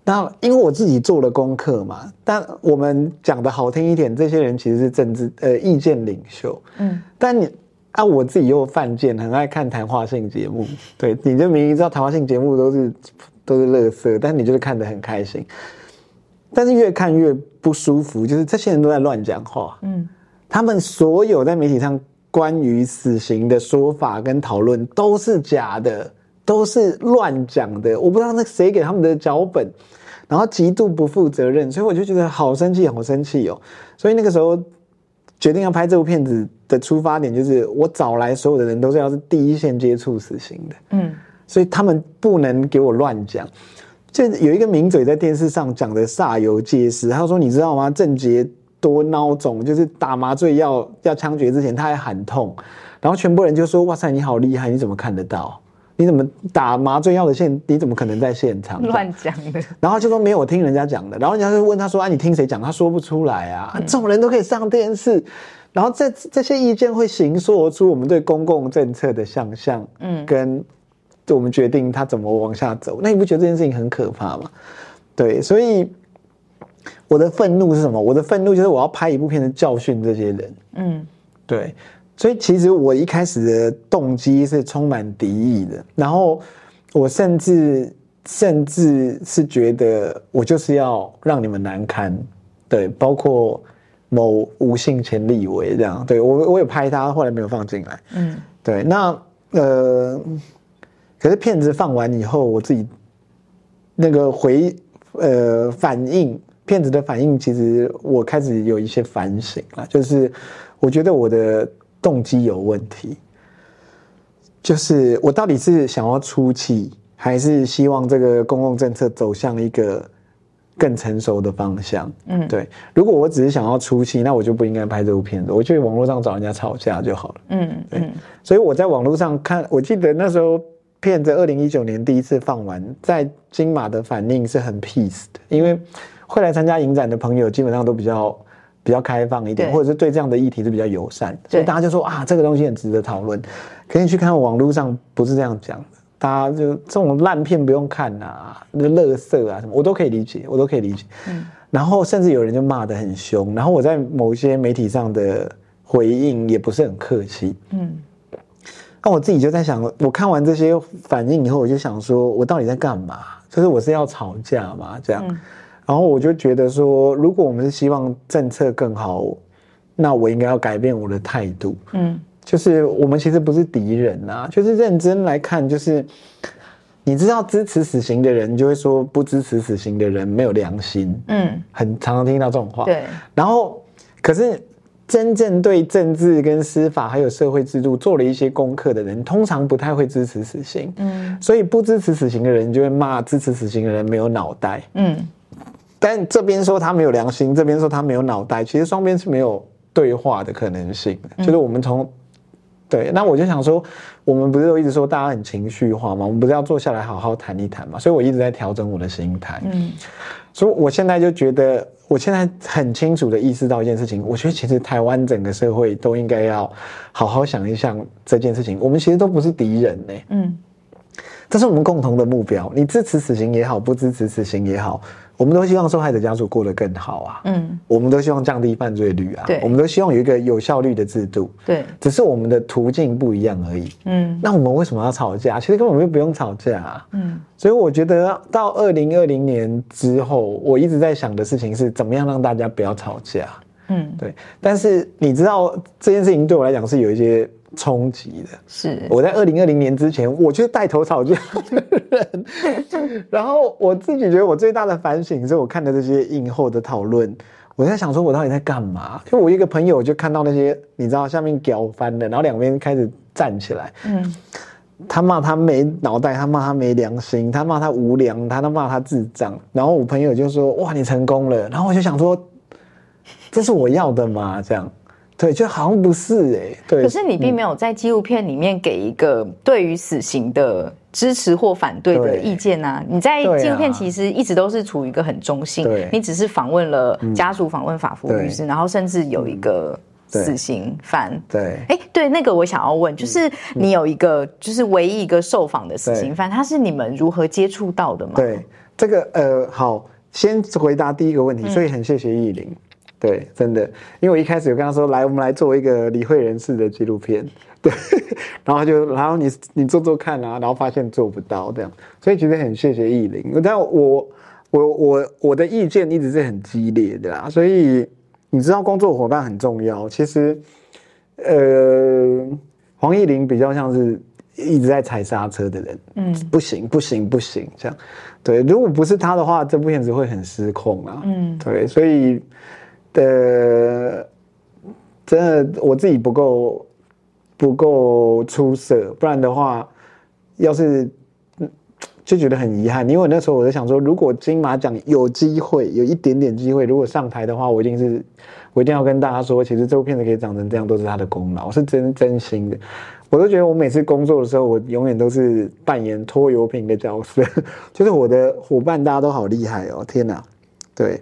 那因为我自己做了功课嘛，但我们讲的好听一点，这些人其实是政治呃意见领袖。嗯，但你啊，我自己又犯贱，很爱看谈话性节目。对，你就明明知道谈话性节目都是都是垃圾，但你就是看得很开心。但是越看越不舒服，就是这些人都在乱讲话。嗯，他们所有在媒体上关于死刑的说法跟讨论都是假的。都是乱讲的，我不知道那谁给他们的脚本，然后极度不负责任，所以我就觉得好生气，好生气哦。所以那个时候决定要拍这部片子的出发点，就是我找来所有的人都是要是第一线接触死刑的，嗯，所以他们不能给我乱讲。就有一个名嘴在电视上讲的煞有介事，他说：“你知道吗？郑杰多孬种，就是打麻醉药要枪决之前，他还喊痛，然后全部人就说：哇塞，你好厉害，你怎么看得到？”你怎么打麻醉药的现？你怎么可能在现场乱讲的？然后就说没有，我听人家讲的。然后人家就问他说：“啊，你听谁讲？”他说不出来啊。这种人都可以上电视，然后这这些意见会形塑出我们对公共政策的想象，嗯，跟我们决定他怎么往下走。那你不觉得这件事情很可怕吗？对，所以我的愤怒是什么？我的愤怒就是我要拍一部片子教训这些人。嗯，对。所以其实我一开始的动机是充满敌意的，然后我甚至甚至是觉得我就是要让你们难堪，对，包括某无性前立委这样，对我我有拍他，后来没有放进来，嗯，对，那呃，可是片子放完以后，我自己那个回呃反应，片子的反应，其实我开始有一些反省了，就是我觉得我的。动机有问题，就是我到底是想要出气，还是希望这个公共政策走向一个更成熟的方向？嗯，对。如果我只是想要出气，那我就不应该拍这部片子，我去网络上找人家吵架就好了。嗯，对。所以我在网络上看，我记得那时候片子二零一九年第一次放完，在金马的反应是很 peace 的，因为会来参加影展的朋友基本上都比较。比较开放一点，或者是对这样的议题是比较友善，所以大家就说啊，这个东西很值得讨论。可以去看网络上不是这样讲的，大家就这种烂片不用看呐，那乐色啊什么，我都可以理解，我都可以理解。嗯，然后甚至有人就骂得很凶，然后我在某些媒体上的回应也不是很客气。嗯，那我自己就在想，我看完这些反应以后，我就想说，我到底在干嘛？就是我是要吵架嘛？这样？然后我就觉得说，如果我们是希望政策更好，那我应该要改变我的态度。嗯，就是我们其实不是敌人啊，就是认真来看，就是你知道支持死刑的人就会说不支持死刑的人没有良心。嗯，很常常听到这种话。对。然后，可是真正对政治跟司法还有社会制度做了一些功课的人，通常不太会支持死刑。嗯。所以不支持死刑的人就会骂支持死刑的人没有脑袋。嗯。但这边说他没有良心，这边说他没有脑袋，其实双边是没有对话的可能性。就是我们从对，那我就想说，我们不是都一直说大家很情绪化吗？我们不是要坐下来好好谈一谈嘛？所以我一直在调整我的心态。嗯，所以我现在就觉得，我现在很清楚的意识到一件事情，我觉得其实台湾整个社会都应该要好好想一想这件事情。我们其实都不是敌人呢。嗯，这是我们共同的目标。你支持死刑也好，不支持死刑也好。我们都希望受害者家属过得更好啊，嗯，我们都希望降低犯罪率啊，对，我们都希望有一个有效率的制度，对，只是我们的途径不一样而已，嗯，那我们为什么要吵架？其实根本就不用吵架，啊。嗯，所以我觉得到二零二零年之后，我一直在想的事情是怎么样让大家不要吵架，嗯，对，但是你知道这件事情对我来讲是有一些。冲击的是我在二零二零年之前，我就是带头吵架的人。然后我自己觉得我最大的反省是我看的这些映后的讨论，我在想说，我到底在干嘛？就我一个朋友就看到那些，你知道下面屌翻的，然后两边开始站起来。嗯，他骂他没脑袋，他骂他没良心，他骂他无良，他他骂他智障。然后我朋友就说：“哇，你成功了。”然后我就想说，这是我要的吗？这样。对，就好像不是哎。对。可是你并没有在纪录片里面给一个对于死刑的支持或反对的意见啊。你在纪录片其实一直都是处于一个很中性。你只是访问了家属，访问法服律师，然后甚至有一个死刑犯。对，哎，对，那个我想要问，就是你有一个，就是唯一一个受访的死刑犯，他是你们如何接触到的吗？对，这个呃，好，先回答第一个问题，所以很谢谢意林。对，真的，因为我一开始有跟他说，来，我们来做一个理会人士的纪录片，对，然后就，然后你你做做看啊，然后发现做不到这样，所以其实很谢谢意林，但我我我我的意见一直是很激烈的啦，所以你知道工作伙伴很重要，其实，呃，黄义林比较像是一直在踩刹车的人，嗯，不行不行不行，这样，对，如果不是他的话，这部片子会很失控啊，嗯，对，所以。的，真的我自己不够不够出色，不然的话，要是就觉得很遗憾。因为那时候我在想说，如果金马奖有机会，有一点点机会，如果上台的话，我一定是我一定要跟大家说，其实这部片子可以长成这样，都是他的功劳，是真真心的。我都觉得我每次工作的时候，我永远都是扮演拖油瓶的角色，就是我的伙伴大家都好厉害哦，天哪，对。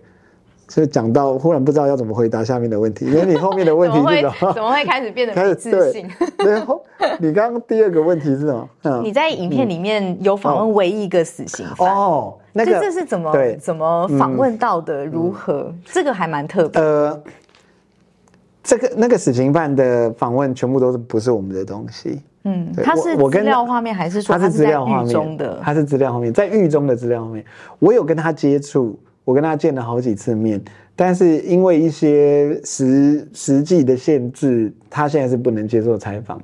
所以讲到忽然不知道要怎么回答下面的问题，因为你后面的问题是什么？怎么会开始变得开始自信？然后你刚刚第二个问题是什么？你在影片里面有访问唯一一个死刑犯哦，那个这是怎么怎么访问到的？如何？这个还蛮特别。呃，这个那个死刑犯的访问全部都是不是我们的东西？嗯，他是资料画面还是说他是资料画面的？他是资料画面，在狱中的资料画面，我有跟他接触。我跟他见了好几次面，但是因为一些实实际的限制，他现在是不能接受采访。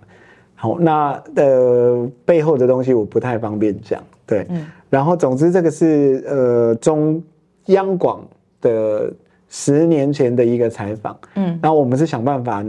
好，那呃背后的东西我不太方便讲。对，嗯。然后总之这个是呃中央广的十年前的一个采访。嗯。然后我们是想办法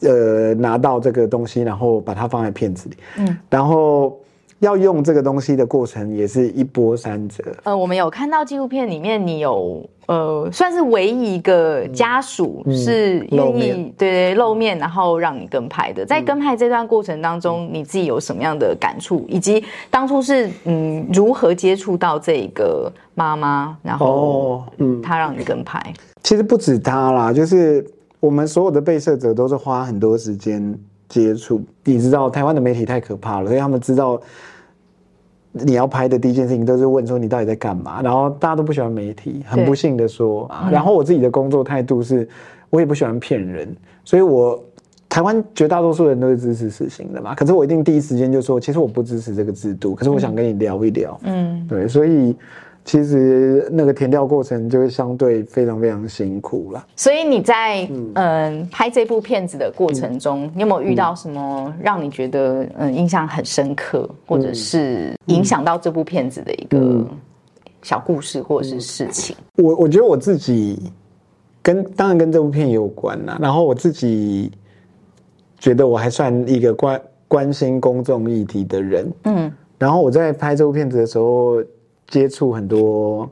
呃拿到这个东西，然后把它放在片子里。嗯。然后。要用这个东西的过程也是一波三折。呃，我们有看到纪录片里面，你有呃，算是唯一一个家属是愿意对对露面，然后让你跟拍的。在跟拍这段过程当中，你自己有什么样的感触？以及当初是嗯如何接触到这个妈妈，然后嗯，她让你跟拍。其实不止她啦，就是我们所有的被摄者都是花很多时间接触。你知道台湾的媒体太可怕了，所以他们知道。你要拍的第一件事情都是问说你到底在干嘛，然后大家都不喜欢媒体，很不幸的说啊。然后我自己的工作态度是，我也不喜欢骗人，所以我台湾绝大多数人都是支持死刑的嘛。可是我一定第一时间就说，其实我不支持这个制度，可是我想跟你聊一聊。嗯，对，所以。其实那个填调过程就会相对非常非常辛苦了。所以你在嗯拍这部片子的过程中，你有没有遇到什么让你觉得嗯印象很深刻，或者是影响到这部片子的一个小故事或者是事情？我我觉得我自己跟当然跟这部片有关啦。然后我自己觉得我还算一个关关心公众议题的人。嗯。然后我在拍这部片子的时候。接触很多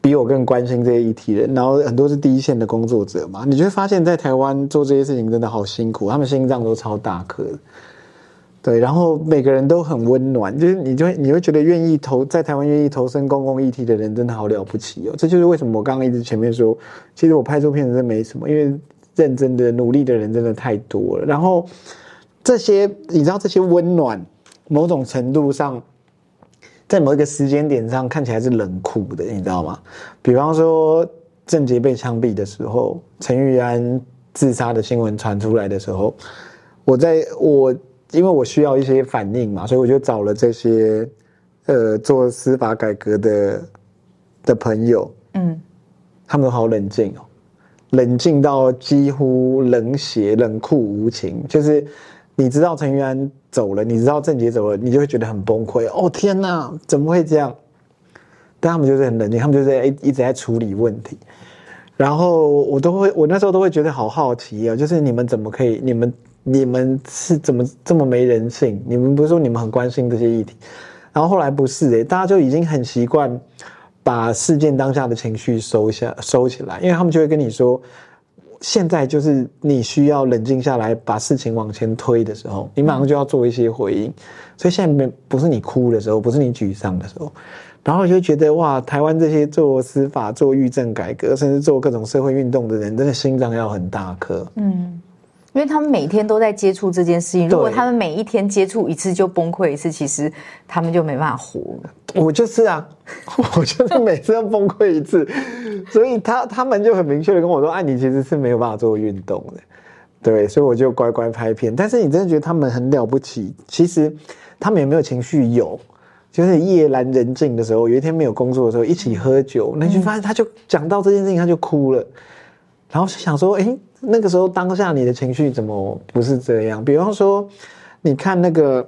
比我更关心这些议题的人，然后很多是第一线的工作者嘛，你就会发现，在台湾做这些事情真的好辛苦，他们心脏都超大颗，对，然后每个人都很温暖，就是你就会你会觉得愿意投在台湾愿意投身公共议题的人真的好了不起哦，这就是为什么我刚刚一直前面说，其实我拍这片子真没什么，因为认真的努力的人真的太多了，然后这些你知道这些温暖，某种程度上。在某一个时间点上看起来是冷酷的，你知道吗？比方说郑杰被枪毙的时候，陈玉安自杀的新闻传出来的时候，我在我因为我需要一些反应嘛，所以我就找了这些呃做司法改革的的朋友，嗯，他们都好冷静哦，冷静到几乎冷血、冷酷无情，就是你知道陈玉安。走了，你知道郑杰走了，你就会觉得很崩溃。哦天哪，怎么会这样？但他们就是很冷静，他们就在一一直在处理问题。然后我都会，我那时候都会觉得好好奇啊，就是你们怎么可以？你们你们是怎么这么没人性？你们不是说你们很关心这些议题？然后后来不是哎，大家就已经很习惯把事件当下的情绪收下收起来，因为他们就会跟你说。现在就是你需要冷静下来，把事情往前推的时候，你马上就要做一些回应。所以现在没不是你哭的时候，不是你沮丧的时候，然后就觉得哇，台湾这些做司法、做狱政改革，甚至做各种社会运动的人，真的心脏要很大颗。嗯。因为他们每天都在接触这件事情，如果他们每一天接触一次就崩溃一次，其实他们就没办法活了。我就是啊，我就是每次要崩溃一次，所以他他们就很明确的跟我说：“啊，你其实是没有办法做运动的。”对，所以我就乖乖拍片。但是你真的觉得他们很了不起？其实他们有没有情绪？有，就是夜阑人静的时候，有一天没有工作的时候，一起喝酒，那就发现他就讲到这件事情，他就哭了，然后就想说：“哎。”那个时候当下你的情绪怎么不是这样？比方说，你看那个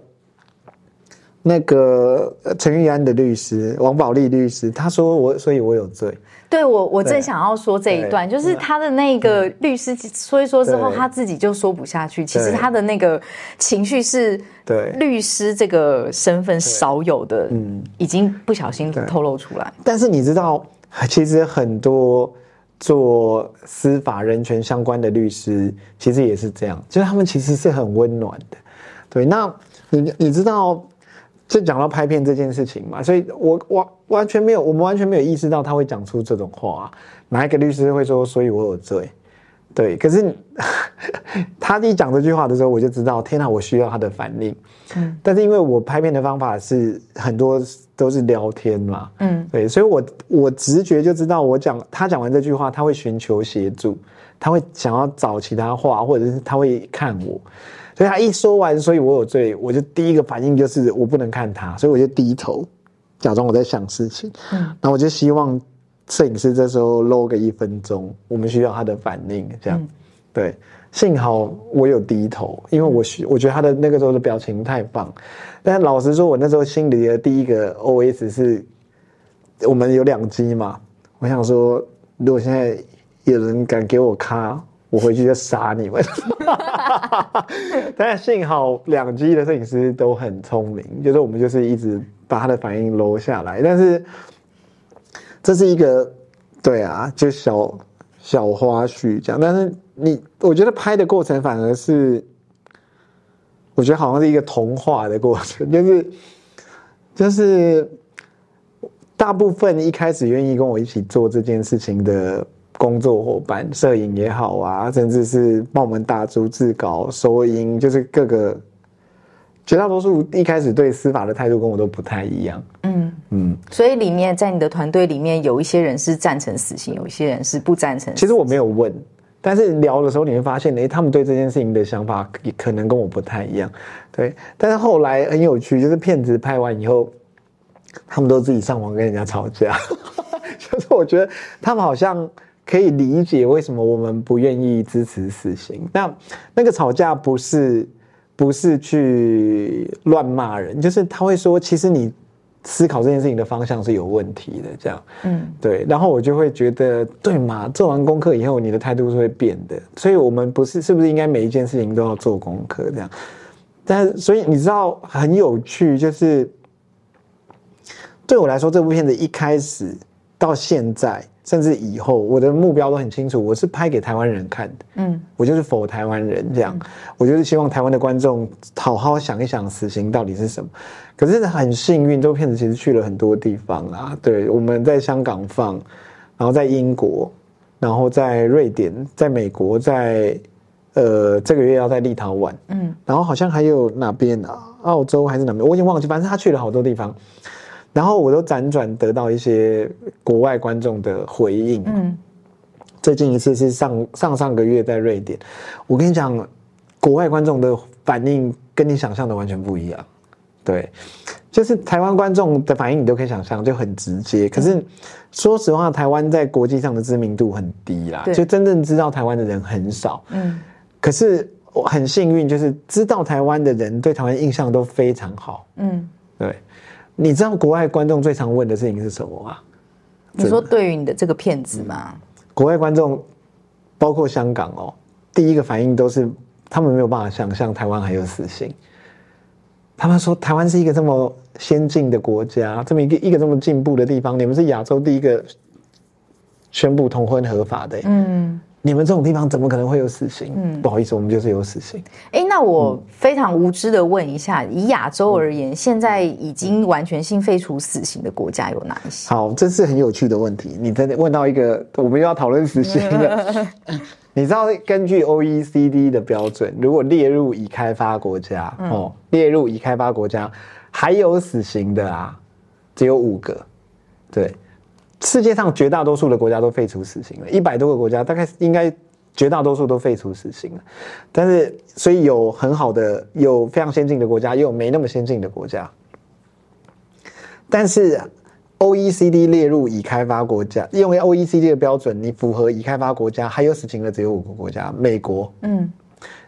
那个陈玉安的律师王宝利律师，他说我，所以我有罪。对我，我正想要说这一段，就是他的那个律师说一说之后，他自己就说不下去。其实他的那个情绪是对律师这个身份少有的，嗯，已经不小心透露出来。但是你知道，其实很多。做司法人权相关的律师，其实也是这样，就是他们其实是很温暖的。对，那你你知道，就讲到拍片这件事情嘛，所以我完完全没有，我们完全没有意识到他会讲出这种话。哪一个律师会说，所以我有罪？对，可是 他一讲这句话的时候，我就知道，天哪，我需要他的反应。嗯，但是因为我拍片的方法是很多都是聊天嘛，嗯，对，所以我我直觉就知道，我讲他讲完这句话，他会寻求协助，他会想要找其他话，或者是他会看我，所以他一说完，所以我有罪，我就第一个反应就是我不能看他，所以我就低头，假装我在想事情，嗯，那我就希望摄影师这时候搂个一分钟，我们需要他的反应，这样，对。幸好我有低头，因为我我觉得他的那个时候的表情太棒。但老实说，我那时候心里的第一个 OS 是，我们有两机嘛，我想说，如果现在有人敢给我卡，我回去就杀你们。但幸好两机的摄影师都很聪明，就是我们就是一直把他的反应搂下来。但是这是一个对啊，就小小花絮这样，但是。你我觉得拍的过程反而是，我觉得好像是一个童话的过程，就是就是大部分一开始愿意跟我一起做这件事情的工作伙伴，摄影也好啊，甚至是帮我们打逐字稿、收音，就是各个绝大多数一开始对司法的态度跟我都不太一样。嗯嗯，所以里面在你的团队里面有一些人是赞成死刑，有一些人是不赞成。其实我没有问。但是聊的时候，你会发现，哎，他们对这件事情的想法也可能跟我不太一样，对。但是后来很有趣，就是片子拍完以后，他们都自己上网跟人家吵架，就是我觉得他们好像可以理解为什么我们不愿意支持死刑。那那个吵架不是不是去乱骂人，就是他会说，其实你。思考这件事情的方向是有问题的，这样，嗯，对，然后我就会觉得，对嘛，做完功课以后，你的态度是会变的，所以我们不是，是不是应该每一件事情都要做功课这样？但所以你知道很有趣，就是对我来说，这部片子一开始到现在。甚至以后，我的目标都很清楚，我是拍给台湾人看的。嗯，我就是否台湾人这样，我就是希望台湾的观众好好想一想死刑到底是什么。可是很幸运，这部片子其实去了很多地方啊。对，我们在香港放，然后在英国，然后在瑞典，在美国，在呃这个月要在立陶宛，嗯，然后好像还有哪边啊？澳洲还是哪边？我已经忘记，反正他去了好多地方。然后我都辗转得到一些国外观众的回应。嗯，最近一次是上上上个月在瑞典，我跟你讲，国外观众的反应跟你想象的完全不一样。对，就是台湾观众的反应你都可以想象，就很直接。可是说实话，台湾在国际上的知名度很低啦，就真正知道台湾的人很少。嗯，可是我很幸运，就是知道台湾的人对台湾印象都非常好。嗯，对。你知道国外观众最常问的事情是什么吗？你说对于你的这个片子吗？国外观众，包括香港哦，第一个反应都是他们没有办法想象台湾还有死刑。他们说台湾是一个这么先进的国家，这么一个一个这么进步的地方，你们是亚洲第一个宣布同婚合法的。嗯，你们这种地方怎么可能会有死刑？嗯，不好意思，我们就是有死刑。哎，那我非常无知的问一下，以亚洲而言，现在已经完全性废除死刑的国家有哪一些？好，这是很有趣的问题。你真的问到一个我们又要讨论死刑了。你知道，根据 OECD 的标准，如果列入已开发国家，哦，列入已开发国家还有死刑的啊，只有五个。对。世界上绝大多数的国家都废除死刑了，一百多个国家，大概应该绝大多数都废除死刑了。但是，所以有很好的、有非常先进的国家，也有没那么先进的国家。但是，OECD 列入已开发国家，因为 OECD 的标准，你符合已开发国家还有死刑的只有五个国家：美国、嗯、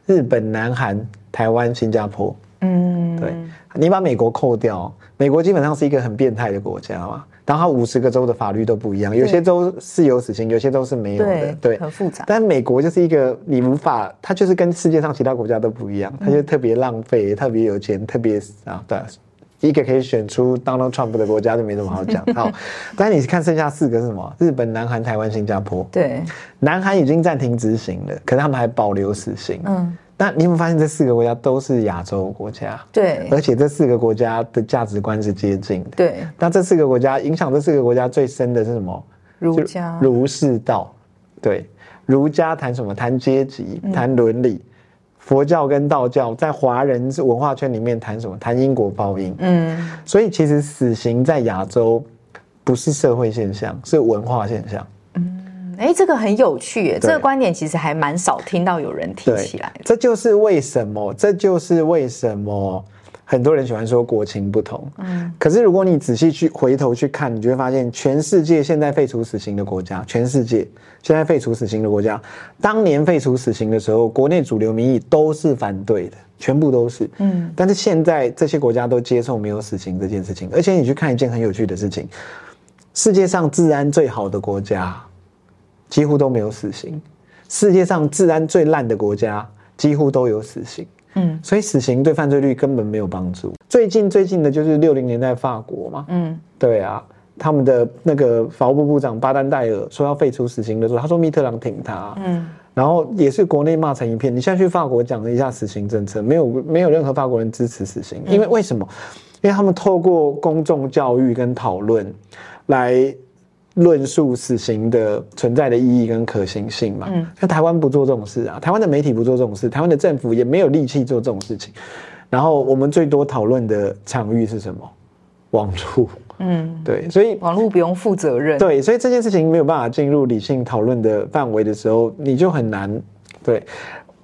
日本、南韩、台湾、新加坡。嗯，对，你把美国扣掉，美国基本上是一个很变态的国家嘛。然后五十个州的法律都不一样，有些州是有死刑，有些州是没有的，对，很复杂。但美国就是一个你无法，它就是跟世界上其他国家都不一样，它就特别浪费，特别有钱，特别啊，对，一个可以选出 Donald Trump 的国家就没什么好讲。好，但你看剩下四个是什么？日本、南韩、台湾、新加坡。对，南韩已经暂停执行了，可是他们还保留死刑。嗯。那你有没有发现这四个国家都是亚洲国家？对，而且这四个国家的价值观是接近的。对，那这四个国家影响这四个国家最深的是什么？儒家、儒释道。对，儒家谈什么？谈阶级，谈伦理。佛教跟道教在华人文化圈里面谈什么？谈因果报应。嗯，所以其实死刑在亚洲不是社会现象，是文化现象。哎，这个很有趣，耶，这个观点其实还蛮少听到有人提起来。这就是为什么，这就是为什么很多人喜欢说国情不同。嗯，可是如果你仔细去回头去看，你就会发现，全世界现在废除死刑的国家，全世界现在废除死刑的国家，当年废除死刑的时候，国内主流民意都是反对的，全部都是。嗯，但是现在这些国家都接受没有死刑这件事情，而且你去看一件很有趣的事情，世界上治安最好的国家。几乎都没有死刑，世界上治安最烂的国家几乎都有死刑。嗯，所以死刑对犯罪率根本没有帮助。最近最近的就是六零年代法国嘛。嗯，对啊，他们的那个法务部部长巴丹戴尔说要废除死刑的时候，他说密特朗挺他。嗯，然后也是国内骂成一片。你现在去法国讲了一下死刑政策，没有没有任何法国人支持死刑，因为为什么？因为他们透过公众教育跟讨论来。论述死刑的存在的意义跟可行性嘛？嗯，那台湾不做这种事啊，台湾的媒体不做这种事，台湾的政府也没有力气做这种事情。然后我们最多讨论的场域是什么？网络。嗯，对，所以网络不用负责任。对，所以这件事情没有办法进入理性讨论的范围的时候，你就很难。对，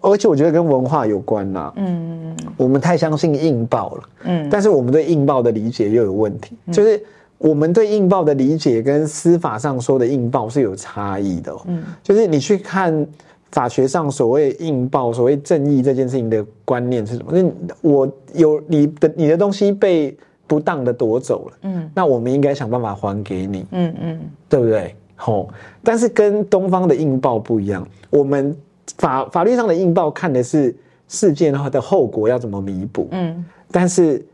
而且我觉得跟文化有关呐。嗯，我们太相信硬报了。嗯，但是我们对硬报的理解又有问题，就是。我们对印报的理解跟司法上说的印报是有差异的。嗯，就是你去看法学上所谓印报、所谓正义这件事情的观念是什么？那我有你的你的东西被不当的夺走了，嗯，那我们应该想办法还给你，嗯嗯，对不对？吼，但是跟东方的印报不一样，我们法法律上的印报看的是事件的后果要怎么弥补，嗯，但是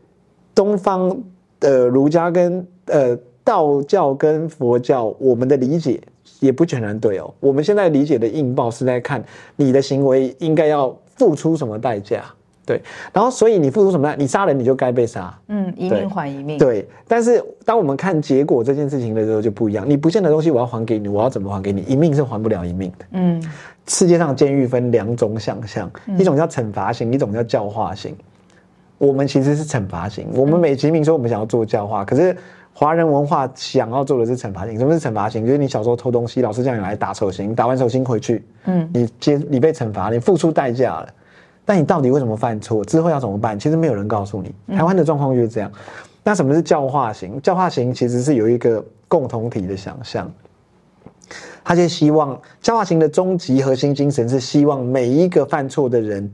东方的儒家跟呃，道教跟佛教，我们的理解也不全然对哦。我们现在理解的印报是在看你的行为应该要付出什么代价，对。然后，所以你付出什么，你杀人你就该被杀，嗯，一命还一命。对。但是，当我们看结果这件事情的时候就不一样。你不见的东西，我要还给你，我要怎么还给你？一命是还不了一命的。嗯。世界上监狱分两种想象，一种叫惩罚型，一种叫教化型。我们其实是惩罚型。我们美其名说我们想要做教化，可是。华人文化想要做的是惩罚型，什么是惩罚型？就是你小时候偷东西，老师叫你来打手心，打完手心回去，嗯，你接你被惩罚，你付出代价了。但你到底为什么犯错？之后要怎么办？其实没有人告诉你。台湾的状况就是这样。那什么是教化型？教化型其实是有一个共同体的想象，他就希望教化型的终极核心精神是希望每一个犯错的人。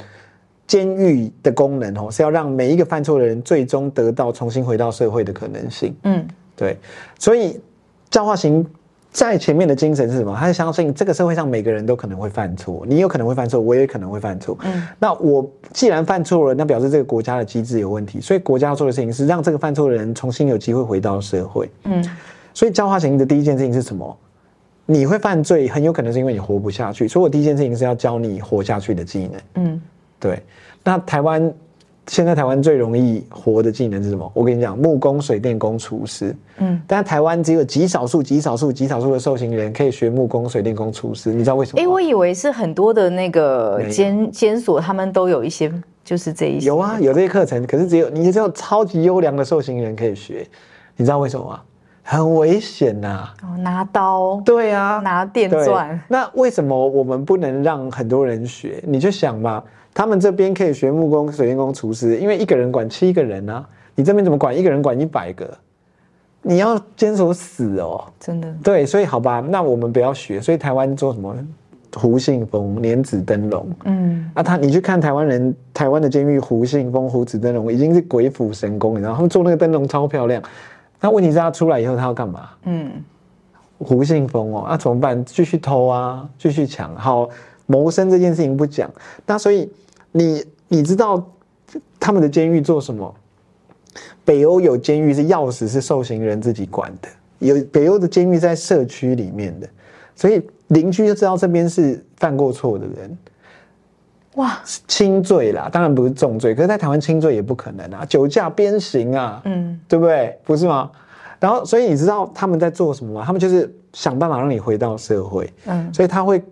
监狱的功能哦，是要让每一个犯错的人最终得到重新回到社会的可能性。嗯，对。所以教化型在前面的精神是什么？他是相信这个社会上每个人都可能会犯错，你有可能会犯错，我也可能会犯错。嗯，那我既然犯错了，那表示这个国家的机制有问题。所以国家要做的事情是让这个犯错的人重新有机会回到社会。嗯，所以教化型的第一件事情是什么？你会犯罪，很有可能是因为你活不下去。所以我第一件事情是要教你活下去的技能。嗯，对。那台湾现在台湾最容易活的技能是什么？我跟你讲，木工、水电工、厨师。嗯，但台湾只有极少数、极少数、极少数的受刑人可以学木工、水电工、厨师。你知道为什么？哎，我以为是很多的那个监监所，他们都有一些，就是这一些。有啊，有这些课程，可是只有你只有超级优良的受刑人可以学。你知道为什么吗？很危险呐！哦，拿刀，对啊，拿电钻。那为什么我们不能让很多人学？你就想嘛，他们这边可以学木工、水电工、厨师，因为一个人管七个人啊。你这边怎么管？一个人管一百个，你要坚守死哦！真的。对，所以好吧，那我们不要学。所以台湾做什么？胡信风、莲子灯笼。嗯，啊，他你去看台湾人，台湾的监狱，胡信风、胡子灯笼已经是鬼斧神工，你知道他们做那个灯笼超漂亮。那问题是，他出来以后，他要干嘛？嗯，胡信风哦，那怎么办？继续偷啊，继续抢。好，谋生这件事情不讲。那所以你你知道他们的监狱做什么？北欧有监狱是钥匙是受刑人自己管的，有北欧的监狱在社区里面的，所以邻居就知道这边是犯过错的人。哇，轻罪啦，当然不是重罪，可是，在台湾轻罪也不可能啊，酒驾鞭刑啊，嗯，对不对？不是吗？然后，所以你知道他们在做什么吗？他们就是想办法让你回到社会，嗯，所以他会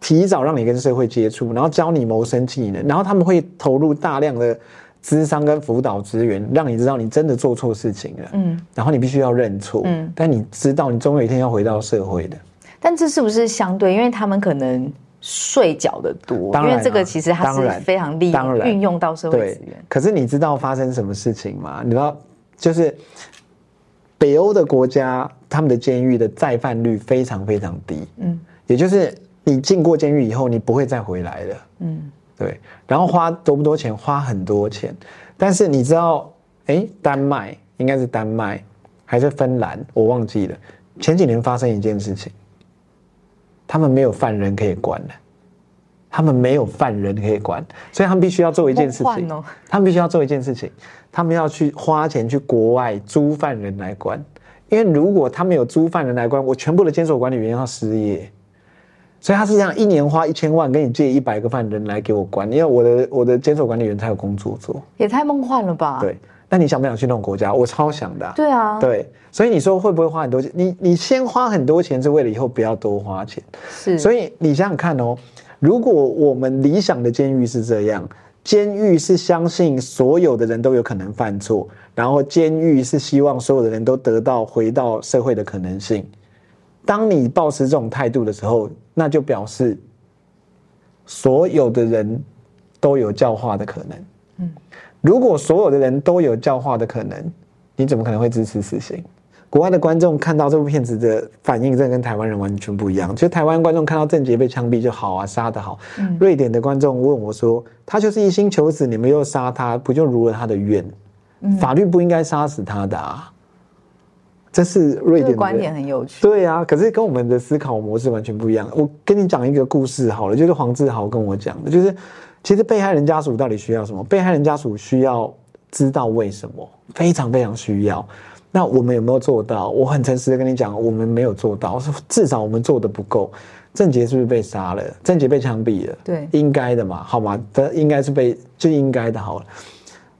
提早让你跟社会接触，然后教你谋生技能，然后他们会投入大量的智商跟辅导资源，让你知道你真的做错事情了，嗯，然后你必须要认错，嗯，但你知道你终有一天要回到社会的。但这是不是相对？因为他们可能。税缴的多，因为这个其实它是非常利用运用到社会资源。可是你知道发生什么事情吗？你知道，就是北欧的国家，他们的监狱的再犯率非常非常低。嗯，也就是你进过监狱以后，你不会再回来了。嗯，对。然后花多不多钱？花很多钱。但是你知道，哎，丹麦应该是丹麦还是芬兰？我忘记了。前几年发生一件事情。他们没有犯人可以管了，他们没有犯人可以管，所以他们必须要做一件事情。他们必须要做一件事情，他们要去花钱去国外租犯人来管。因为如果他们有租犯人来管，我全部的监所管理员要失业。所以他是这样，一年花一千万跟你借一百个犯人来给我管，因为我的我的监守管理员才有工作做。也太梦幻了吧？对。那你想不想去那种国家？我超想的。对啊，对，所以你说会不会花很多钱？你你先花很多钱是为了以后不要多花钱。是，所以你想想看哦，如果我们理想的监狱是这样，监狱是相信所有的人都有可能犯错，然后监狱是希望所有的人都得到回到社会的可能性。当你保持这种态度的时候，那就表示所有的人都有教化的可能。嗯。如果所有的人都有教化的可能，你怎么可能会支持死刑？国外的观众看到这部片子的反应，真的跟台湾人完全不一样。就台湾观众看到郑杰被枪毙就好啊，杀得好。瑞典的观众问我说：“他就是一心求死，你们又杀他，不就如了他的愿？法律不应该杀死他的啊。”这是瑞典的观点很有趣。对啊，可是跟我们的思考模式完全不一样。我跟你讲一个故事好了，就是黄志豪跟我讲的，就是。其实被害人家属到底需要什么？被害人家属需要知道为什么，非常非常需要。那我们有没有做到？我很诚实的跟你讲，我们没有做到，至少我们做的不够。郑杰是不是被杀了？郑杰被枪毙了，对，应该的嘛，好吗？他应该是被就应该的，好了。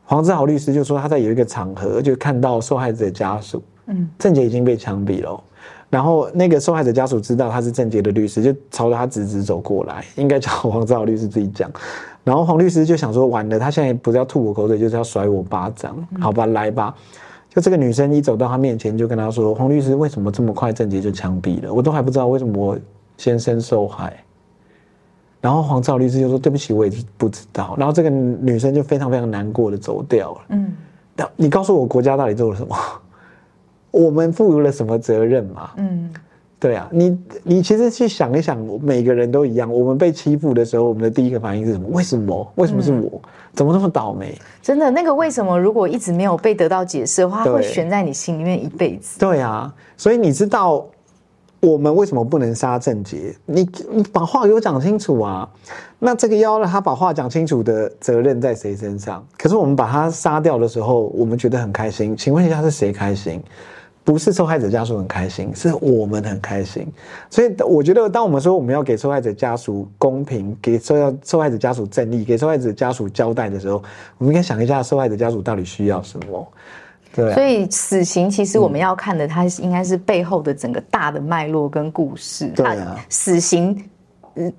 黄志豪律师就说他在有一个场合就看到受害者家属，嗯，郑杰已经被枪毙了，然后那个受害者家属知道他是郑杰的律师，就朝着他直直走过来，应该叫黄兆律师自己讲。然后黄律师就想说，完了，他现在不是要吐我口水，就是要甩我巴掌，好吧，来吧。就这个女生一走到他面前，就跟他说：“黄律师，为什么这么快郑杰就枪毙了？我都还不知道为什么我先生受害。”然后黄兆律师就说：“对不起，我也不知道。”然后这个女生就非常非常难过的走掉了。嗯，那你告诉我，国家到底做了什么？我们负有了什么责任嘛？嗯。对啊，你你其实去想一想，每个人都一样。我们被欺负的时候，我们的第一个反应是什么？为什么？为什么是我？怎么那么倒霉？真的，那个为什么如果一直没有被得到解释的话，会悬在你心里面一辈子。对啊，所以你知道我们为什么不能杀郑杰？你你把话给我讲清楚啊！那这个要他把话讲清楚的责任在谁身上？可是我们把他杀掉的时候，我们觉得很开心。请问一下，是谁开心？不是受害者家属很开心，是我们很开心。所以我觉得，当我们说我们要给受害者家属公平，给受要受害者家属正义，给受害者家属交代的时候，我们应该想一下，受害者家属到底需要什么。对，所以死刑其实我们要看的，它应该是背后的整个大的脉络跟故事。对啊，死刑。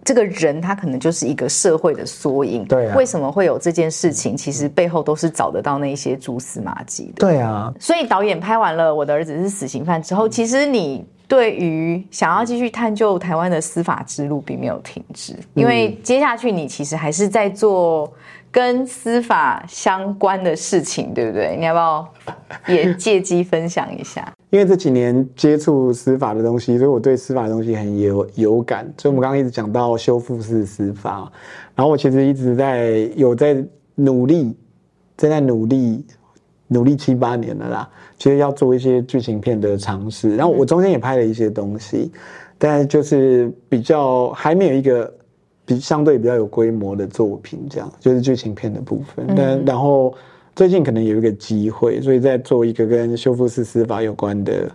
这个人他可能就是一个社会的缩影。对，为什么会有这件事情？其实背后都是找得到那些蛛丝马迹的。对啊，所以导演拍完了《我的儿子是死刑犯》之后，其实你对于想要继续探究台湾的司法之路并没有停止，因为接下去你其实还是在做。跟司法相关的事情，对不对？你要不要也借机分享一下？因为这几年接触司法的东西，所以我对司法的东西很有有感。所以我们刚刚一直讲到修复式司法，然后我其实一直在有在努力，正在努力努力七八年了啦。其实要做一些剧情片的尝试，然后我中间也拍了一些东西，但就是比较还没有一个。比相对比较有规模的作品，这样就是剧情片的部分。但然后最近可能有一个机会，所以在做一个跟修复式司法有关的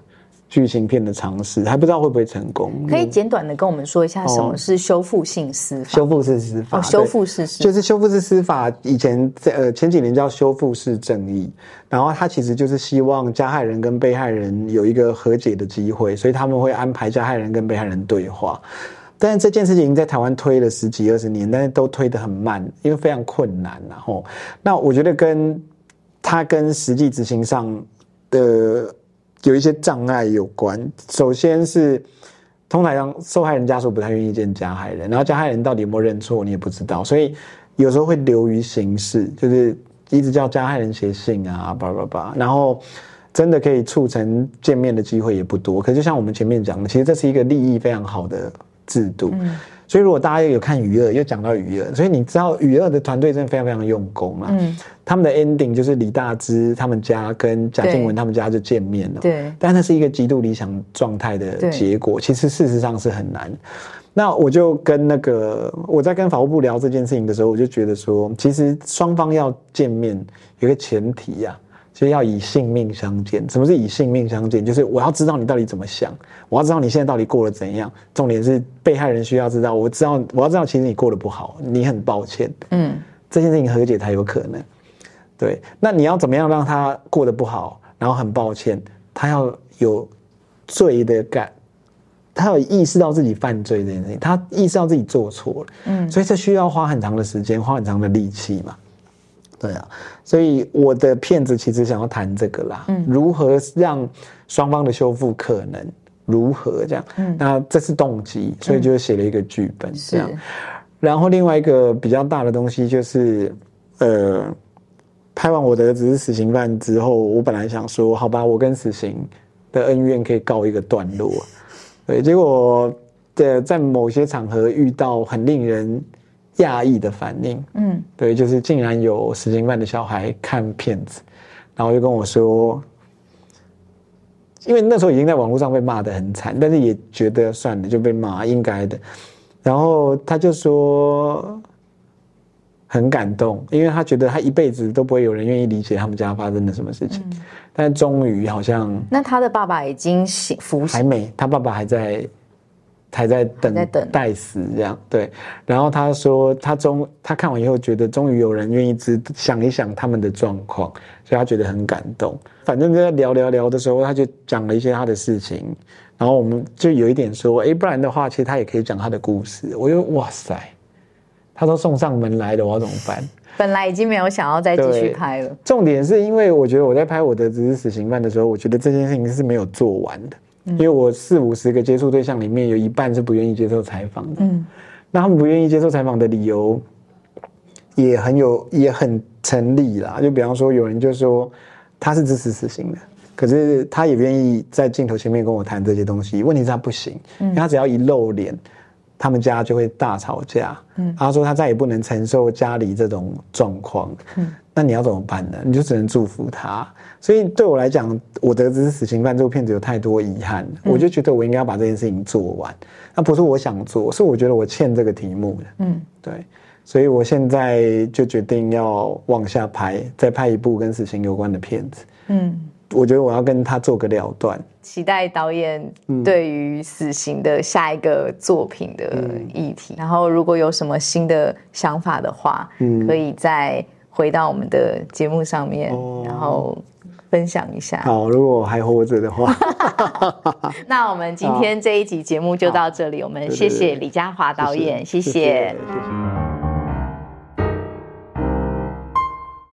剧情片的尝试，还不知道会不会成功。可以简短的跟我们说一下什么是修复性司法？修复式司法，修复式司法就是修复式司法。以前在呃前几年叫修复式正义，然后它其实就是希望加害人跟被害人有一个和解的机会，所以他们会安排加害人跟被害人对话。但是这件事情在台湾推了十几二十年，但是都推得很慢，因为非常困难。然后，那我觉得跟它跟实际执行上的有一些障碍有关。首先是通常受害人家属不太愿意见加害人，然后加害人到底有没有认错，你也不知道，所以有时候会流于形式，就是一直叫加害人写信啊，叭叭叭，然后真的可以促成见面的机会也不多。可就像我们前面讲的，其实这是一个利益非常好的。制度，所以如果大家又有看《娱乐》，又讲到《余二》，所以你知道《余二》的团队真的非常非常用功啊。嗯，他们的 ending 就是李大芝他们家跟贾静雯他们家就见面了。对，但那是一个极度理想状态的结果，其实事实上是很难。那我就跟那个我在跟法务部聊这件事情的时候，我就觉得说，其实双方要见面有个前提呀。所以要以性命相见。什么是以性命相见？就是我要知道你到底怎么想，我要知道你现在到底过得怎样。重点是被害人需要知道，我知道我要知道，其实你过得不好，你很抱歉。嗯，这件事情和解才有可能。对，那你要怎么样让他过得不好，然后很抱歉，他要有罪的感，他要意识到自己犯罪这件事情，他意识到自己做错了。嗯，所以这需要花很长的时间，花很长的力气嘛。对啊，所以我的片子其实想要谈这个啦，嗯，如何让双方的修复可能，如何这样，嗯，那这是动机，所以就写了一个剧本这样。然后另外一个比较大的东西就是，呃，拍完我的儿子是死刑犯之后，我本来想说，好吧，我跟死刑的恩怨可以告一个段落，对，结果的在某些场合遇到很令人。讶异的反应，嗯，对，就是竟然有十斤半的小孩看片子，然后就跟我说，因为那时候已经在网络上被骂的很惨，但是也觉得算了，就被骂应该的，然后他就说很感动，因为他觉得他一辈子都不会有人愿意理解他们家发生了什么事情，但终于好像，那他的爸爸已经服还没，他爸爸还在。还在等待死这样对，然后他说他终他看完以后觉得终于有人愿意知想一想他们的状况，所以他觉得很感动。反正就在聊聊聊的时候，他就讲了一些他的事情，然后我们就有一点说，哎，不然的话，其实他也可以讲他的故事。我就哇塞，他都送上门来了，我要怎么办？本来已经没有想要再继续拍了。重点是因为我觉得我在拍我的只是死刑犯的时候，我觉得这件事情是没有做完的。因为我四五十个接触对象里面有一半是不愿意接受采访的，嗯，那他们不愿意接受采访的理由也很有也很成立啦。就比方说，有人就说他是支持死刑的，可是他也愿意在镜头前面跟我谈这些东西。问题是他不行，因为他只要一露脸，他们家就会大吵架。嗯，他说他再也不能承受家里这种状况。嗯，那你要怎么办呢？你就只能祝福他。所以对我来讲，我得知死刑犯这部片子有太多遗憾，我就觉得我应该要把这件事情做完。那不是我想做，是我觉得我欠这个题目的。嗯，对，所以我现在就决定要往下拍，再拍一部跟死刑有关的片子。嗯，我觉得我要跟他做个了断。期待导演对于死刑的下一个作品的议题，然后如果有什么新的想法的话，嗯可以再回到我们的节目上面，然后分享一下。好，如果我还活着的话，那我们今天这一集节目就到这里。我们谢谢李佳华导演，谢谢。